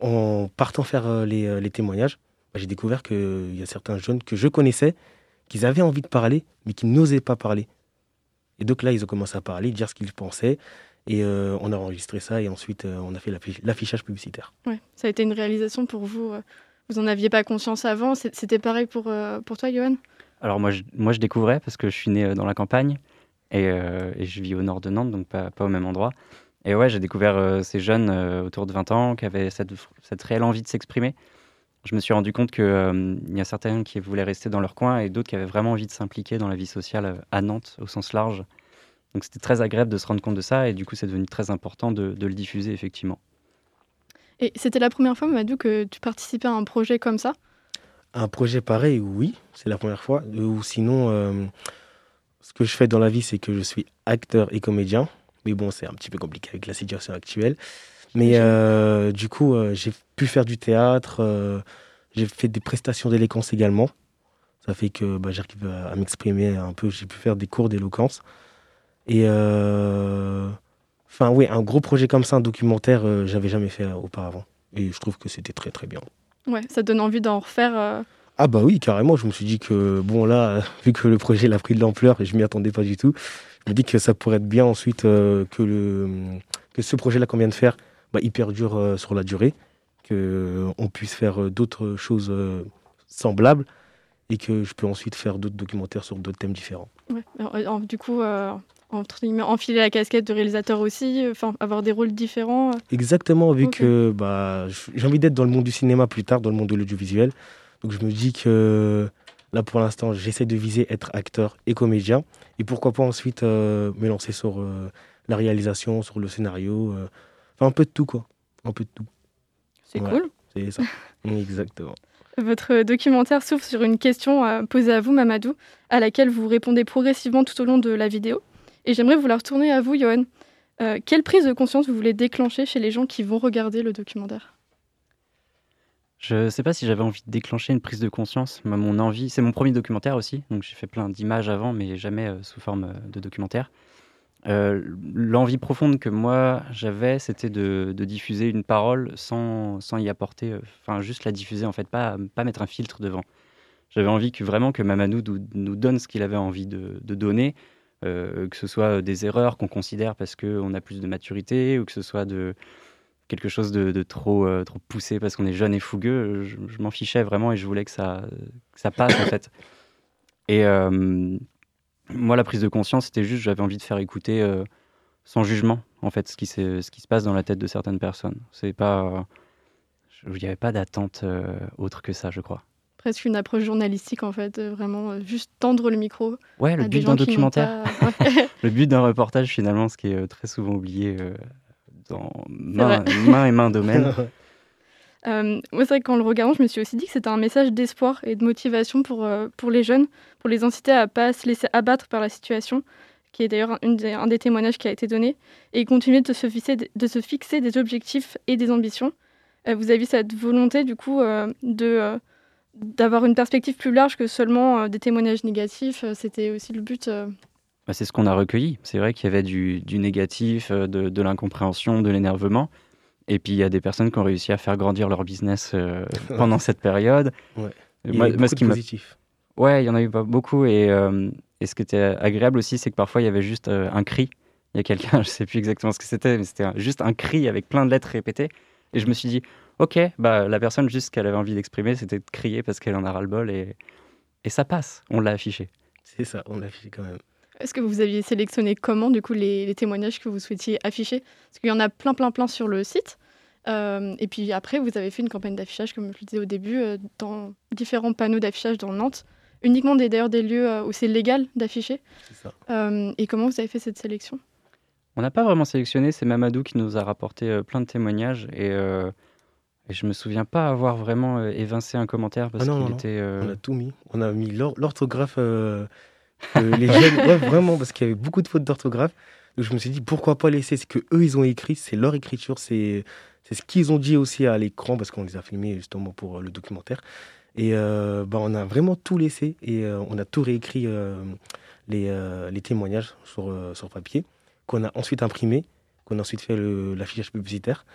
en partant faire les, témoignages, bah, j'ai découvert qu'il y a certains jeunes que je connaissais, qui avaient envie de parler, mais qui n'osaient pas parler. Et donc là, ils ont commencé à parler, dire ce qu'ils pensaient. Et euh, on a enregistré ça et ensuite euh, on a fait l'affichage publicitaire. Ouais, ça a été une réalisation pour vous. Euh, vous n'en aviez pas conscience avant. C'était pareil pour, pour toi, Johan? Alors moi je, moi, je découvrais parce que je suis né dans la campagne et, et je vis au nord de Nantes, donc pas, pas au même endroit. Et ouais, j'ai découvert ces jeunes autour de 20 ans qui avaient cette, cette réelle envie de s'exprimer. Je me suis rendu compte qu'il y a certains qui voulaient rester dans leur coin et d'autres qui avaient vraiment envie de s'impliquer dans la vie sociale à Nantes au sens large. Donc c'était très agréable de se rendre compte de ça et du coup c'est devenu très important de, le diffuser effectivement. Et c'était la première fois, Madou, que tu participais à un projet comme ça? Un projet pareil, oui, c'est la première fois. Ou sinon, euh, ce que je fais dans la vie, c'est que je suis acteur et comédien. Mais bon, c'est un petit peu compliqué avec la situation actuelle. Mais euh, du coup, euh, j'ai pu faire du théâtre. euh, j'ai fait des prestations d'éloquence également. Ça fait que bah, j'arrive à, à m'exprimer un peu. J'ai pu faire des cours d'éloquence. Et enfin, oui, un gros projet comme ça, un documentaire, j'avais jamais fait auparavant. Et je trouve que c'était très très bien. Ouais, ça donne envie d'en refaire. Ah bah oui, carrément. Je me suis dit que, bon là, vu que le projet a pris de l'ampleur et je m'y attendais pas du tout, je me dis que ça pourrait être bien ensuite euh, que, le, que ce projet-là qu'on vient de faire, bah, il perdure euh, sur la durée, qu'on puisse faire euh, d'autres choses euh, semblables et que je peux ensuite faire d'autres documentaires sur d'autres thèmes différents. ouais. Alors, euh, en- du coup, euh, entre guillemets, enfiler la casquette de réalisateur aussi, euh, enfin avoir des rôles différents. euh. Exactement, vu que bah, j'ai envie d'être dans le monde du cinéma plus tard, dans le monde de l'audiovisuel. Donc je me dis que là pour l'instant, j'essaie de viser être acteur et comédien. Et pourquoi pas ensuite euh, me lancer sur euh, la réalisation, sur le scénario. Euh, Enfin un peu de tout quoi. Un peu de tout. C'est Ouais. cool. C'est ça. Exactement. Votre documentaire s'ouvre sur une question euh, posée à vous, Mamadou, à laquelle vous répondez progressivement tout au long de la vidéo. Et j'aimerais vous la retourner à vous, Johan. Euh, quelle prise de conscience vous voulez déclencher chez les gens qui vont regarder le documentaire? Je sais pas si j'avais envie de déclencher une prise de conscience. Moi, Mon envie, c'est mon premier documentaire aussi, donc j'ai fait plein d'images avant, mais jamais euh, sous forme euh, de documentaire. Euh, L'envie profonde que moi j'avais, c'était de, diffuser une parole sans, y apporter, euh, enfin juste la diffuser en fait, pas, mettre un filtre devant. J'avais envie vraiment que Mamadou nous, donne ce qu'il avait envie de, donner, euh, que ce soit des erreurs qu'on considère parce qu'on a plus de maturité, ou que ce soit quelque chose de, trop, poussé parce qu'on est jeune et fougueux, je, m'en fichais vraiment et je voulais que ça, que ça passe en fait. Et moi, la prise de conscience, c'était juste, j'avais envie de faire écouter euh, sans jugement en fait ce qui, ce qui se passe dans la tête de certaines personnes. C'est pas, je- il n'y avait pas d'attente euh, autre que ça, je crois. Presque une approche journalistique, en fait, euh, vraiment euh, juste tendre le micro. Ouais, le but d'un documentaire, pas- Ouais. le but d'un reportage finalement, ce qui est euh, très souvent oublié euh, dans main, main et main domaine. Euh, moi, c'est vrai que qu'en le regardant, je me suis aussi dit que c'était un message d'espoir et de motivation pour, euh, pour les jeunes, pour les inciter à pas se laisser abattre par la situation, qui est d'ailleurs un, des, témoignages qui a été donné, et continuer de se fixer, des objectifs et des ambitions. Euh, vous avez cette volonté, du coup, de, d'avoir une perspective plus large que seulement des témoignages négatifs. C'était aussi le but. Bah, c'est ce qu'on a recueilli. C'est vrai qu'il y avait du, du négatif, de, de l'incompréhension, de l'énervement. Et puis il y a des personnes qui ont réussi à faire grandir leur business euh, pendant cette période. Ouais. Il y moi- moi, ce beaucoup qui positif. Ouais, il y en a eu pas beaucoup. Et, euh, et ce qui était agréable aussi, c'est que parfois il y avait juste euh, un cri. Il y a quelqu'un, je sais plus exactement ce que c'était, mais c'était juste un cri avec plein de lettres répétées. Et je me suis dit, ok, bah, la personne, juste ce qu'elle avait envie d'exprimer, c'était de crier parce qu'elle en a ras-le-bol. Et, et ça passe, on l'a affiché. C'est ça, on l'a affiché quand même. Est-ce que vous aviez sélectionné comment, du coup, les, les témoignages que vous souhaitiez afficher? Parce qu'il y en a plein, plein, plein sur le site. Euh, et puis après, vous avez fait une campagne d'affichage, comme je le disais au début, euh, dans différents panneaux d'affichage dans Nantes. Uniquement des- d'ailleurs des lieux euh, où c'est légal d'afficher. C'est ça. Euh, et comment vous avez fait cette sélection? On n'a pas vraiment sélectionné, c'est Mamadou qui nous a rapporté euh, plein de témoignages et, euh, et je me souviens pas avoir vraiment euh, évincé un commentaire parce Ah non, qu'il était. euh, On a tout mis. On a mis l'or- l'orthographe. Euh, les jeunes, ouais, vraiment, parce qu'il y avait beaucoup de fautes d'orthographe. Donc je me suis dit, pourquoi pas laisser? Ce que eux ils ont écrit, c'est leur écriture, c'est ce qu'ils ont dit aussi à l'écran, parce qu'on les a filmés justement pour euh, le documentaire. Et euh, bah, on a vraiment tout laissé et euh, on a tout réécrit les, les témoignages sur, sur papier, qu'on a ensuite imprimé, qu'on a ensuite fait l'affichage publicitaire.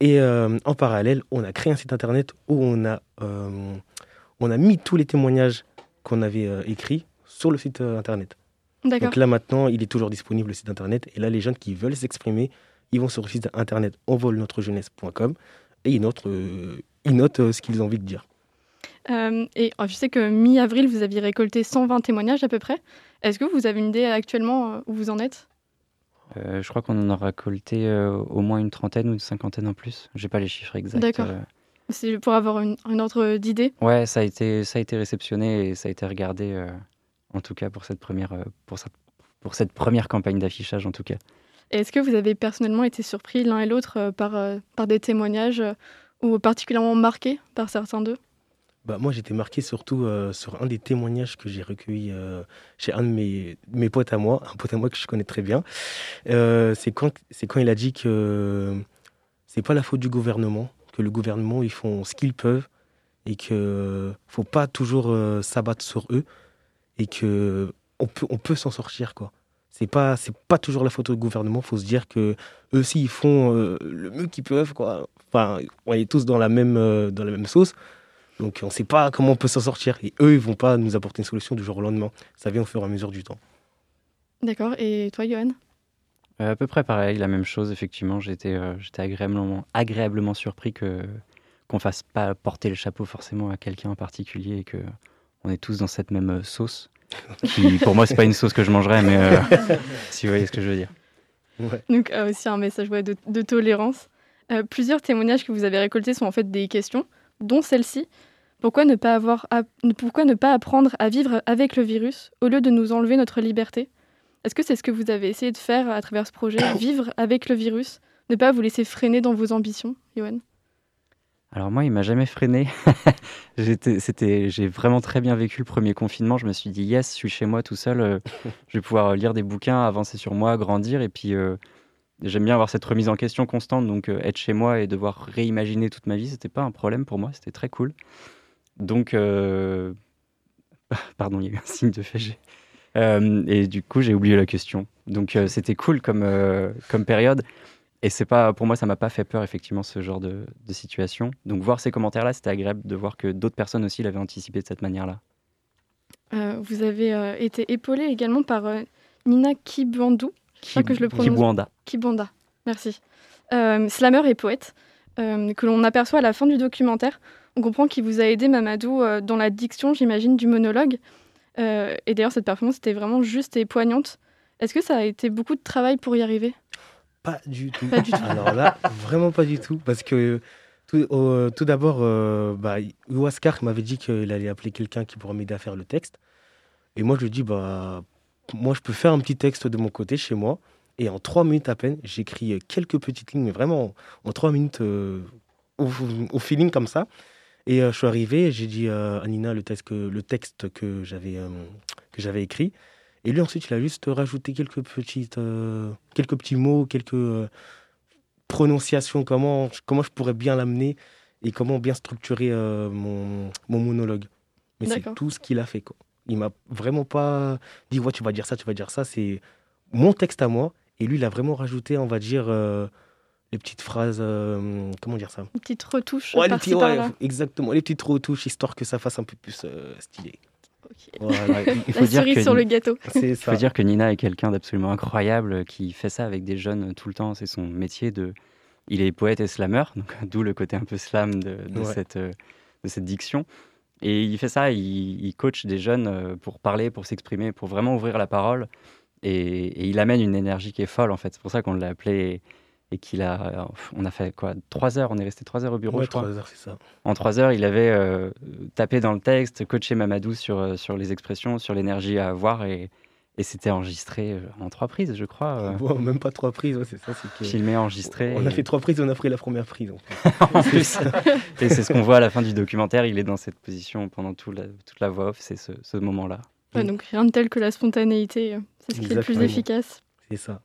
Et en parallèle, on a créé un site internet où on a, on a mis tous les témoignages qu'on avait écrits sur le site euh, internet. D'accord. Donc là maintenant, il est toujours disponible le site internet. Et là, les jeunes qui veulent s'exprimer, ils vont sur le site internet envolnotrejeunesse.com et ils notent, euh, ils notent euh, ce qu'ils ont envie de dire. Euh, Et oh, je sais que mi-avril, vous aviez récolté 120 témoignages à peu près. Est-ce que vous avez une idée actuellement où vous en êtes? Euh, je crois qu'on en a récolté euh, au moins une trentaine ou une cinquantaine en plus. J'ai pas les chiffres exacts. D'accord. euh. C'est pour avoir une, un ordre d'idée? Ouais, ça a été ça a été réceptionné et ça a été regardé euh, en tout cas pour cette première euh, pour cette pour cette première campagne d'affichage en tout cas. Est-ce que vous avez personnellement été surpris l'un et l'autre euh, par, euh, par des témoignages ou particulièrement marqués par certains d'eux? Bah, moi, j'étais marqué surtout euh, sur un des témoignages que j'ai recueillis euh, chez un de mes, mes potes à moi, un pote à moi que je connais très bien. Euh, c'est quand, c'est quand il a dit que c'est pas la faute du gouvernement, que le gouvernement, ils font ce qu'ils peuvent et que faut pas toujours s'abattre sur eux et que on peut, on peut s'en sortir, quoi. C'est pas, c'est pas toujours la faute du gouvernement. Faut se dire que eux aussi, ils font le mieux qu'ils peuvent, quoi. Enfin, on est tous dans la même, dans la même sauce. Donc on ne sait pas comment on peut s'en sortir. Et eux, ils vont pas nous apporter une solution du jour au lendemain. Ça vient au fur et à mesure du temps. D'accord. Et toi, Johan? Euh, À peu près pareil, la même chose. Effectivement, j'étais euh, agréablement, agréablement surpris que qu'on fasse pas porter le chapeau forcément à quelqu'un en particulier et que on est tous dans cette même euh, sauce. Qui, pour moi, c'est pas une sauce que je mangerais, mais euh, si vous voyez ce que je veux dire. Donc aussi un message de, de, tolérance. plusieurs témoignages que vous avez récoltés sont en fait des questions dont celle-ci. Pourquoi ne, pas avoir pourquoi ne pas apprendre à vivre avec le virus au lieu de nous enlever notre liberté? Est-ce que c'est ce que vous avez essayé de faire à travers ce projet Vivre avec le virus? Ne pas vous laisser freiner dans vos ambitions, Johan alors moi, il m'a jamais freiné. j'ai vraiment très bien vécu le premier confinement. Je me suis dit yes, je suis chez moi tout seul. Euh, je vais pouvoir lire des bouquins, avancer sur moi, grandir. Et puis euh, J'aime bien avoir cette remise en question constante, donc euh, être chez moi et devoir réimaginer toute ma vie, c'était pas un problème pour moi, c'était très cool. Donc, euh, pardon, il y a eu un signe de. Euh, et du coup, j'ai oublié la question. Donc, c'était cool comme, comme période. Et c'est pas, pour moi, ça m'a pas fait peur, effectivement, ce genre de, de situation. Donc, voir ces commentaires-là, c'était agréable de voir que d'autres personnes aussi l'avaient anticipé de cette manière-là. vous avez été épaulé également par Nina Kibandou, que je le prononce. Kibwanda. Kibwanda, merci. Euh, slammer et poète, euh, que l'on aperçoit à la fin du documentaire. On comprend qu'il vous a aidé, Mamadou, euh, dans la diction, j'imagine, du monologue. et d'ailleurs, cette performance était vraiment juste et poignante. Est-ce que ça a été beaucoup de travail pour y arriver? Pas du tout. Pas du tout. Alors là, vraiment pas du tout. Parce que tout, tout d'abord, bah, m'avait dit qu'il allait appeler quelqu'un qui pourrait m'aider à faire le texte. Et moi, je lui ai dit, bah, moi, je peux faire un petit texte de mon côté chez moi. Et en trois minutes à peine, j'écris euh, quelques petites lignes, mais vraiment en trois minutes euh, au, feeling comme ça. Et euh, je suis arrivé, j'ai dit à Nina le texte que, le texte que j'avais que j'avais écrit. Et lui ensuite, il a juste rajouté quelques petites quelques petits mots, quelques prononciations, comment comment je pourrais bien l'amener et comment bien structurer mon, mon monologue. Mais c'est tout ce qu'il a fait quoi. Il m'a vraiment pas dit ouais, tu vas dire ça, tu vas dire ça. C'est mon texte à moi. Et lui, il a vraiment rajouté, on va dire, euh, les petites phrases. Euh, comment dire ça? Les petites retouches. Ouais, les exactement. Les petites retouches, histoire que ça fasse un peu plus euh, stylé. Il faut La dire cerise que, sur le gâteau. Il faut dire que Nina est quelqu'un d'absolument incroyable qui fait ça avec des jeunes tout le temps. C'est son métier de. Il est poète et slammer, donc d'où le côté un peu slam de, de cette, de cette diction. Et il fait ça, il, coach des jeunes euh, pour parler, pour s'exprimer, pour vraiment ouvrir la parole. Et, il amène une énergie qui est folle, en fait. C'est pour ça qu'on l'a appelé et qu'il a. On a fait quoi Trois heures On est resté trois heures au bureau, je crois. Trois heures, c'est ça. En trois heures, il avait euh, tapé dans le texte, coaché Mamadou sur, euh, sur les expressions, sur l'énergie à avoir. Et, et c'était enregistré euh, en trois prises, je crois. Euh. même pas trois prises, c'est ça. Que... Filmé, enregistré. On a fait trois prises, on a pris la première prise. en plus. et c'est ce qu'on voit à la fin du documentaire. Il est dans cette position pendant tout la, toute la voix off, c'est ce, ce moment-là. donc rien de tel que la spontanéité, euh, c'est ce qui est le plus efficace. C'est ça.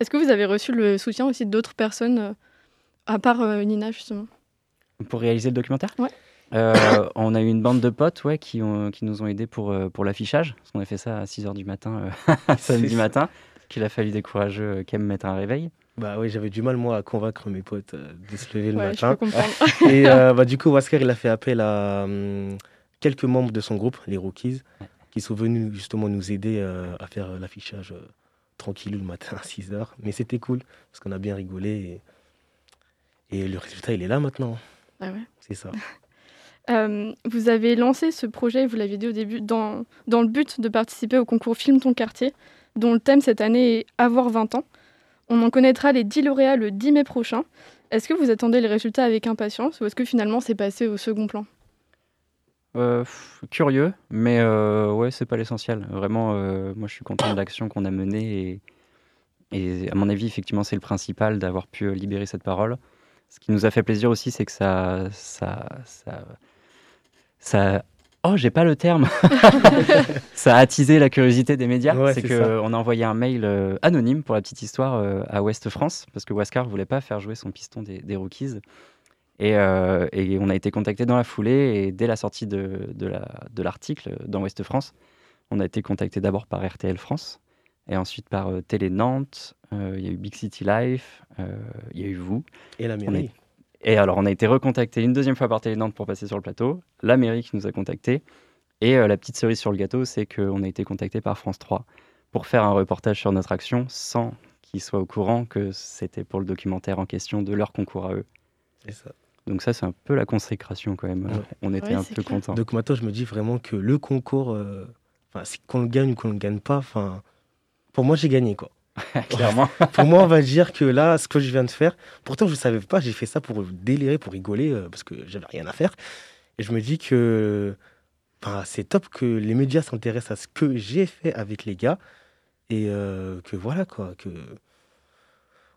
Est-ce que vous avez reçu le soutien aussi d'autres personnes, à part Nina justement? Pour réaliser le documentaire? Ouais. Euh, on a eu une bande de potes ouais, qui, ont, qui nous ont aidés pour, euh, pour l'affichage. Parce qu'on a fait ça à 6h du matin, euh, samedi matin. Qu'il a fallu des courageux aiment mettre un réveil. Bah oui, j'avais du mal moi à convaincre mes potes de se lever le matin. Je Et bah, du coup, Wasker, il a fait appel à hum, quelques membres de son groupe, les Rookies, qui sont venus justement nous aider à faire l'affichage tranquille le matin à 6h. Mais c'était cool, parce qu'on a bien rigolé. Et, et le résultat, il est là maintenant. Ah ouais C'est ça. Euh, vous avez lancé ce projet, vous l'avez dit au début, dans, dans le but de participer au concours Film ton quartier, dont le thème cette année est Avoir 20 ans. On en connaîtra les 10 lauréats le 10 mai prochain. Est-ce que vous attendez les résultats avec impatience ou est-ce que finalement c'est passé au second plan? Euh, Curieux, mais euh, ouais, c'est pas l'essentiel. Vraiment, euh, moi je suis content de l'action qu'on a menée et, et, à mon avis, effectivement, c'est le principal d'avoir pu libérer cette parole. Ce qui nous a fait plaisir aussi, c'est que ça, ça, ça ça Oh, j'ai pas le terme. ça a attisé la curiosité des médias. Ouais, c'est ça. qu'on a envoyé un mail euh, anonyme pour la petite histoire euh, à Ouest France parce que Waskar voulait pas faire jouer son piston des, des rookies. Et, euh, et on a été contacté dans la foulée et dès la sortie de, de la- de l'article dans Ouest France, on a été contacté d'abord par RTL France et ensuite par euh, Télé Nantes. euh, Il y a eu Big City Life, il y a eu vous. Et la mairie. Et alors, on a été recontacté une deuxième fois par Télé Nantes pour passer sur le plateau. La mairie qui nous a contactés. Et la petite cerise sur le gâteau, c'est qu'on a été contacté par France 3 pour faire un reportage sur notre action sans qu'ils soient au courant que c'était pour le documentaire en question de leur concours à eux. C'est ça. Donc ça, c'est un peu la consécration quand même. Ouais. On était Ouais, un peu clair. contents. Donc maintenant, je me dis vraiment que le concours, euh, enfin, si qu'on le gagne ou qu'on le gagne pas, enfin, pour moi, j'ai gagné quoi. Clairement. pour moi, on va dire que là, ce que je viens de faire, pourtant je ne savais pas, j'ai fait ça pour délirer, pour rigoler, euh, parce que j'avais rien à faire. Et je me dis que enfin, c'est top que les médias s'intéressent à ce que j'ai fait avec les gars. Et euh, que voilà, quoi, que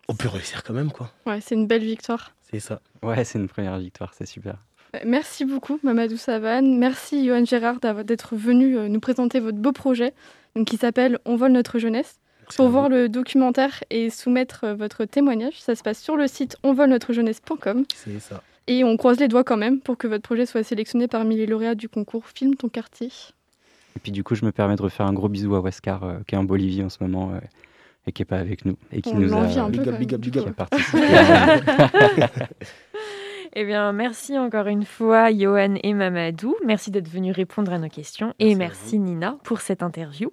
on peut réussir quand même, quoi. Ouais, c'est une belle victoire. C'est ça. Ouais, c'est une première victoire, c'est super. Euh, Merci beaucoup, Mamadou Savane. Merci, Johan Gérard, d'avoir- d'être venu euh, nous présenter votre beau projet donc, qui s'appelle On vole notre jeunesse. Merci Pour voir vous. le documentaire et soumettre euh, votre témoignage, ça se passe sur le site onvolenotrejeunesse.com C'est ça. et on croise les doigts quand même pour que votre projet soit sélectionné parmi les lauréats du concours Filme ton quartier. Et puis du coup, je me permets de refaire un gros bisou à Waskar, euh, qui est en Bolivie en ce moment euh, et qui est pas avec nous. Et qui On nous a, un peu. Big up, big up, big participé. Eh bien, merci encore une fois, Johan et Mamadou. Merci d'être venus répondre à nos questions. et Merci Nina, pour cette interview.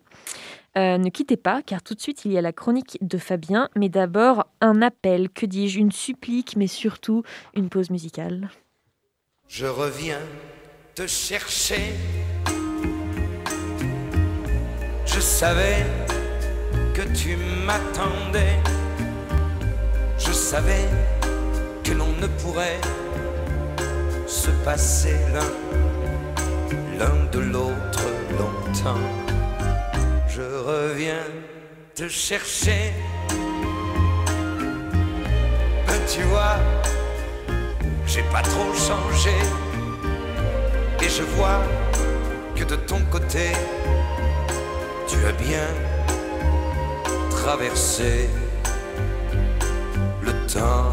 Euh, ne quittez pas, car tout de suite, il y a la chronique de Fabien. Mais d'abord, un appel, que dis-je, une supplique, mais surtout une pause musicale. Je reviens te chercher. Je savais tu m'attendais. Je savais que l'on ne pourrait se passer l'un, l'un de l'autre longtemps. Je reviens te chercher. Ben, tu vois, j'ai pas trop changé. Et je vois que de ton côté, tu as bien traversé le temps.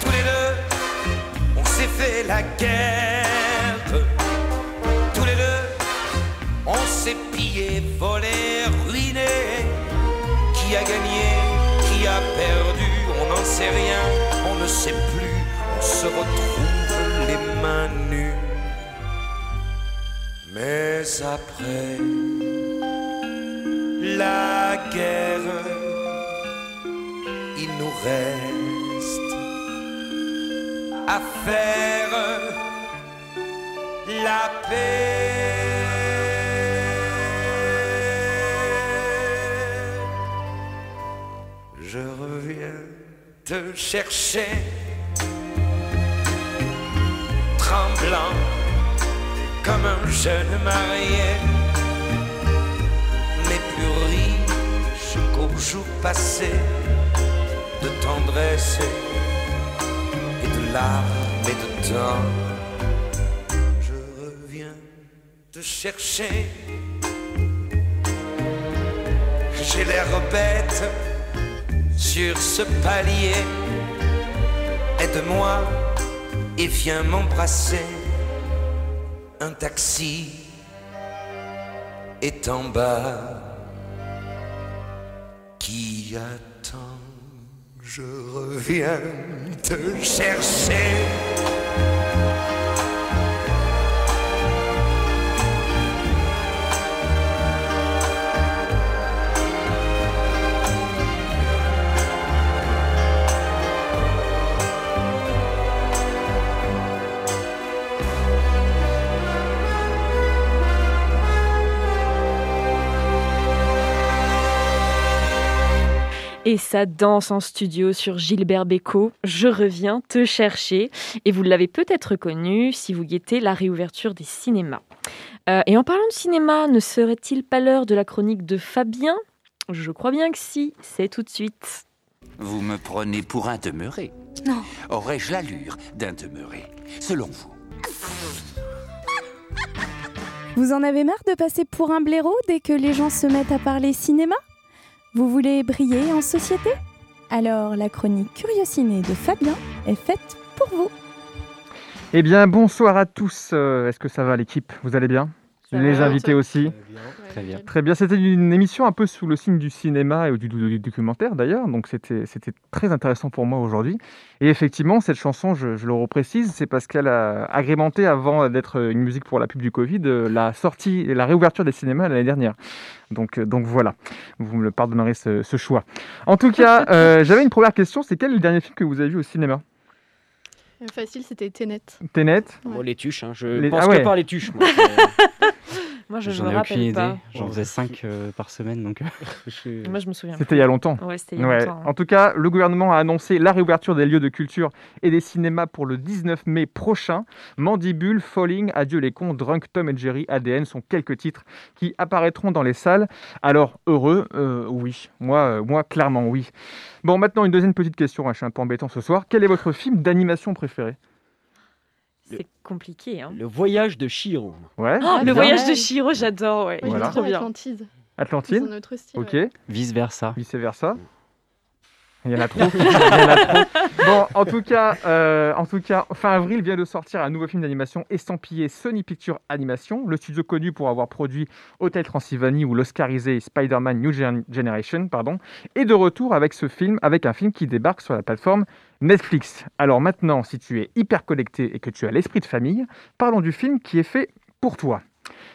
Tous les deux, on s'est fait la guerre. Tous les deux, on s'est pillé, volé, ruiné. Qui a gagné, qui a perdu, on n'en sait rien, on ne sait plus, on se retrouve les mains nues. Mais après la guerre, il nous reste à faire la paix. Je reviens te chercher, tremblant comme un jeune marié, mais plus riche qu'au jour passé de tendresse et de larmes et de temps. Je reviens te chercher. J'ai l'air bête sur ce palier. Aide-moi et viens m'embrasser. Un taxi est en bas qui attend. Je reviens te chercher. Et ça danse en studio sur Gilbert Bécaud. Je reviens te chercher. Et vous l'avez peut-être reconnu si vous guettez la réouverture des cinémas. Euh, et en parlant de cinéma, ne serait-il pas l'heure de la chronique de Fabien? Je crois bien que si. C'est tout de suite. Vous me prenez pour un demeuré. Non. Aurais-je l'allure d'un demeuré, selon vous? Vous en avez marre de passer pour un blaireau dès que les gens se mettent à parler cinéma? Vous voulez briller en société? Alors la chronique Curiosiné de Fabien est faite pour vous. Eh bien, bonsoir à tous. Euh, Est-ce que ça va l'équipe? Vous allez bien? Les invités aussi Très bien. Très bien, c'était une émission un peu sous le signe du cinéma et du, du- du documentaire d'ailleurs, donc c'était très intéressant pour moi aujourd'hui. Et effectivement, cette chanson, je, je le reprécise, c'est parce qu'elle a agrémenté, avant d'être une musique pour la pub du Covid, euh, la sortie et la réouverture des cinémas l'année dernière. Donc, euh, donc voilà, vous me le pardonnerez ce, ce choix. En tout cas, euh, j'avais une première question, c'est quel est le dernier film que vous avez vu au cinéma? Facile, c'était Tenet. Tenet? Bon, les tuches, hein, je Les- pense ah ouais. que par les tuches. moi. Moi, je J'en me ai aucune rappelle idée. pas. J'en faisais 5 par semaine, donc. Je- Moi, je me souviens. C'était il y a longtemps. Ouais, c'était il y a Ouais. longtemps. hein. En tout cas, le gouvernement a annoncé la réouverture des lieux de culture et des cinémas pour le 19 mai prochain. Mandibule, Falling, Adieu les cons, Drunk, Tom et Jerry, ADN sont quelques titres qui apparaîtront dans les salles. Alors, heureux Euh, Oui. Moi, euh, moi, clairement, oui. Bon, maintenant, une deuxième petite question. hein, Je suis un peu embêtant ce soir. Quel est votre film d'animation préféré? C'est compliqué. Hein. Le voyage de Shiro. Ouais Oh, le bien. voyage de Shiro, j'adore. Ouais. Voilà. Trop trop bien. Atlantide. Atlantide un autre style. Ok. ouais. Vice versa. Vice versa. Il y en a trop. En. Bon, en tout cas, euh, en tout cas, fin avril vient de sortir un nouveau film d'animation estampillé Sony Pictures Animation, le studio connu pour avoir produit Hotel Transylvanie ou l'Oscarisé Spider-Man New Gen- Generation, pardon, est de retour avec ce film, avec un film qui débarque sur la plateforme Netflix. Alors maintenant, si tu es hyper connecté et que tu as l'esprit de famille, parlons du film qui est fait pour toi.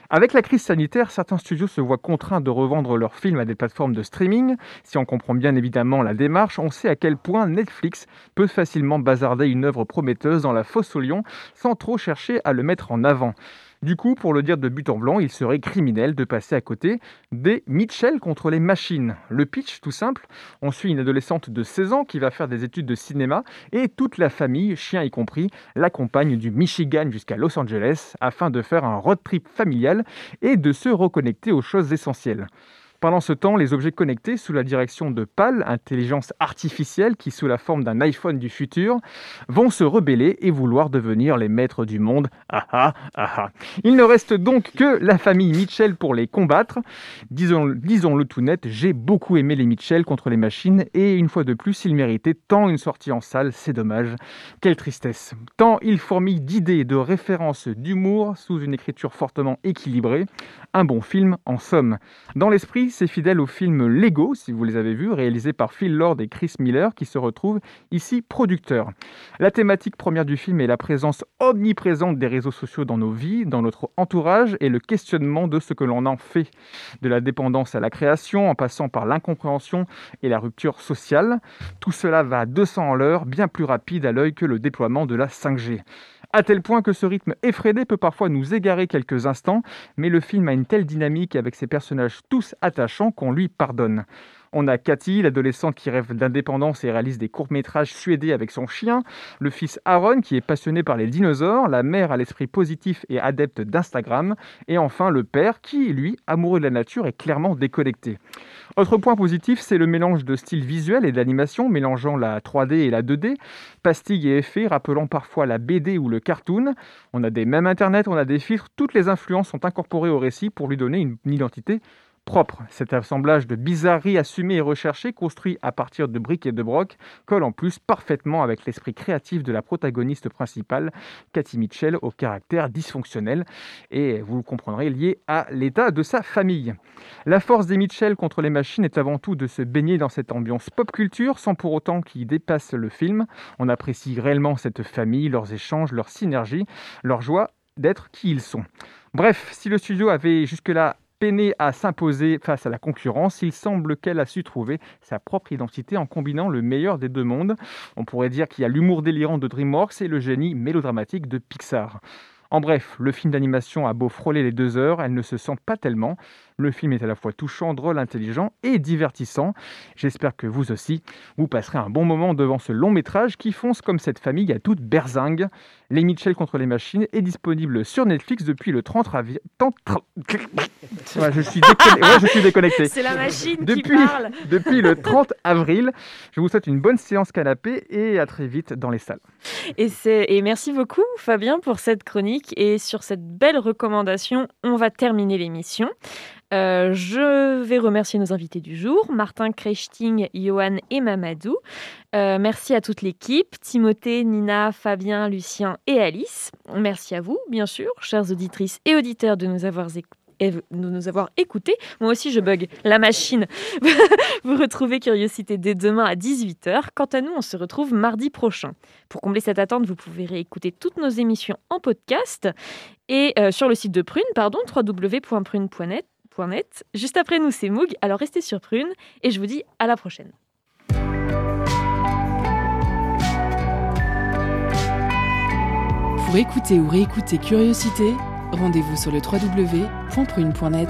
Avec la crise sanitaire, certains studios se voient contraints de revendre leurs films à des plateformes de streaming. Si on comprend bien évidemment la démarche, on sait à quel point Netflix peut facilement bazarder une œuvre prometteuse dans la fosse au lion sans trop chercher à le mettre en avant. Du coup, pour le dire de but en blanc, il serait criminel de passer à côté des Mitchell contre les machines. Le pitch, tout simple, on suit une adolescente de 16 ans qui va faire des études de cinéma et toute la famille, chien y compris, l'accompagne du Michigan jusqu'à Los Angeles afin de faire un road trip familial et de se reconnecter aux choses essentielles. Pendant ce temps, les objets connectés sous la direction de PAL, intelligence artificielle qui sous la forme d'un iPhone du futur, vont se rebeller et vouloir devenir les maîtres du monde. Ah ah ah ah. Il ne reste donc que la famille Mitchell pour les combattre. Disons, disons-le tout net, j'ai beaucoup aimé les Mitchell contre les machines et une fois de plus, ils méritaient tant une sortie en salle, c'est dommage. Quelle tristesse. Tant ils fourmillent d'idées, de références, d'humour sous une écriture fortement équilibrée. Un bon film en somme. Dans l'esprit, c'est fidèle au film Lego, si vous les avez vus, réalisé par Phil Lord et Chris Miller, qui se retrouvent ici producteurs. La thématique première du film est la présence omniprésente des réseaux sociaux dans nos vies, dans notre entourage, et le questionnement de ce que l'on en fait. De la dépendance à la création, en passant par l'incompréhension et la rupture sociale. Tout cela va à 200 à l'heure, bien plus rapide à l'œil que le déploiement de la 5G. À tel point que ce rythme effréné peut parfois nous égarer quelques instants, mais le film a une telle dynamique avec ses personnages tous attachants qu'on lui pardonne. On a Cathy, l'adolescente qui rêve d'indépendance et réalise des courts-métrages suédés avec son chien, le fils Aaron qui est passionné par les dinosaures, la mère à l'esprit positif et adepte d'Instagram, et enfin le père qui, lui, amoureux de la nature, est clairement déconnecté. Autre point positif, c'est le mélange de styles visuels et d'animation, mélangeant la 3D et la 2D, pastilles et effets rappelant parfois la BD ou le cartoon. On a des mêmes internet, on a des filtres, toutes les influences sont incorporées au récit pour lui donner une, une identité propre. Cet assemblage de bizarreries assumées et recherchées, construit à partir de briques et de broc, colle en plus parfaitement avec l'esprit créatif de la protagoniste principale, Cathy Mitchell, au caractère dysfonctionnel et, vous le comprendrez, lié à l'état de sa famille. La force des Mitchell contre les machines est avant tout de se baigner dans cette ambiance pop culture sans pour autant qu'il dépasse le film. On apprécie réellement cette famille, leurs échanges, leur synergie, leur joie d'être qui ils sont. Bref, si le studio avait jusque-là peiné à s'imposer face à la concurrence, il semble qu'elle a su trouver sa propre identité en combinant le meilleur des deux mondes. On pourrait dire qu'il y a l'humour délirant de DreamWorks et le génie mélodramatique de Pixar. En bref, le film d'animation a beau frôler les deux heures, elles ne se sentent pas tellement. Le film est à la fois touchant, drôle, intelligent et divertissant. J'espère que vous aussi, vous passerez un bon moment devant ce long métrage qui fonce comme cette famille à toute berzingue. Les Mitchell contre les machines est disponible sur Netflix depuis le 30 avril. je, suis je suis déconnecté. C'est la machine depuis, qui parle. Depuis le 30 avril. Je vous souhaite une bonne séance canapé et à très vite dans les salles. Et, et merci beaucoup Fabien pour cette chronique et sur cette belle recommandation, on va terminer l'émission. Euh, je vais remercier nos invités du jour, Martin Krechting, Johan et Mamadou. Euh, merci à toute l'équipe, Timothée, Nina, Fabien, Lucien et Alice. Merci à vous, bien sûr, chères auditrices et auditeurs, de nous avoir écoutés nous avoir écoutés. Moi aussi, je bug la machine. Vous retrouvez Curiosité dès demain à 18h. Quant à nous, on se retrouve mardi prochain. Pour combler cette attente, vous pouvez réécouter toutes nos émissions en podcast et euh, sur le site de Prune, pardon, www.prune.net Juste après nous, c'est Moog. Alors restez sur Prune et je vous dis à la prochaine. Pour écouter ou réécouter Curiosité, rendez-vous sur le www.prune.net.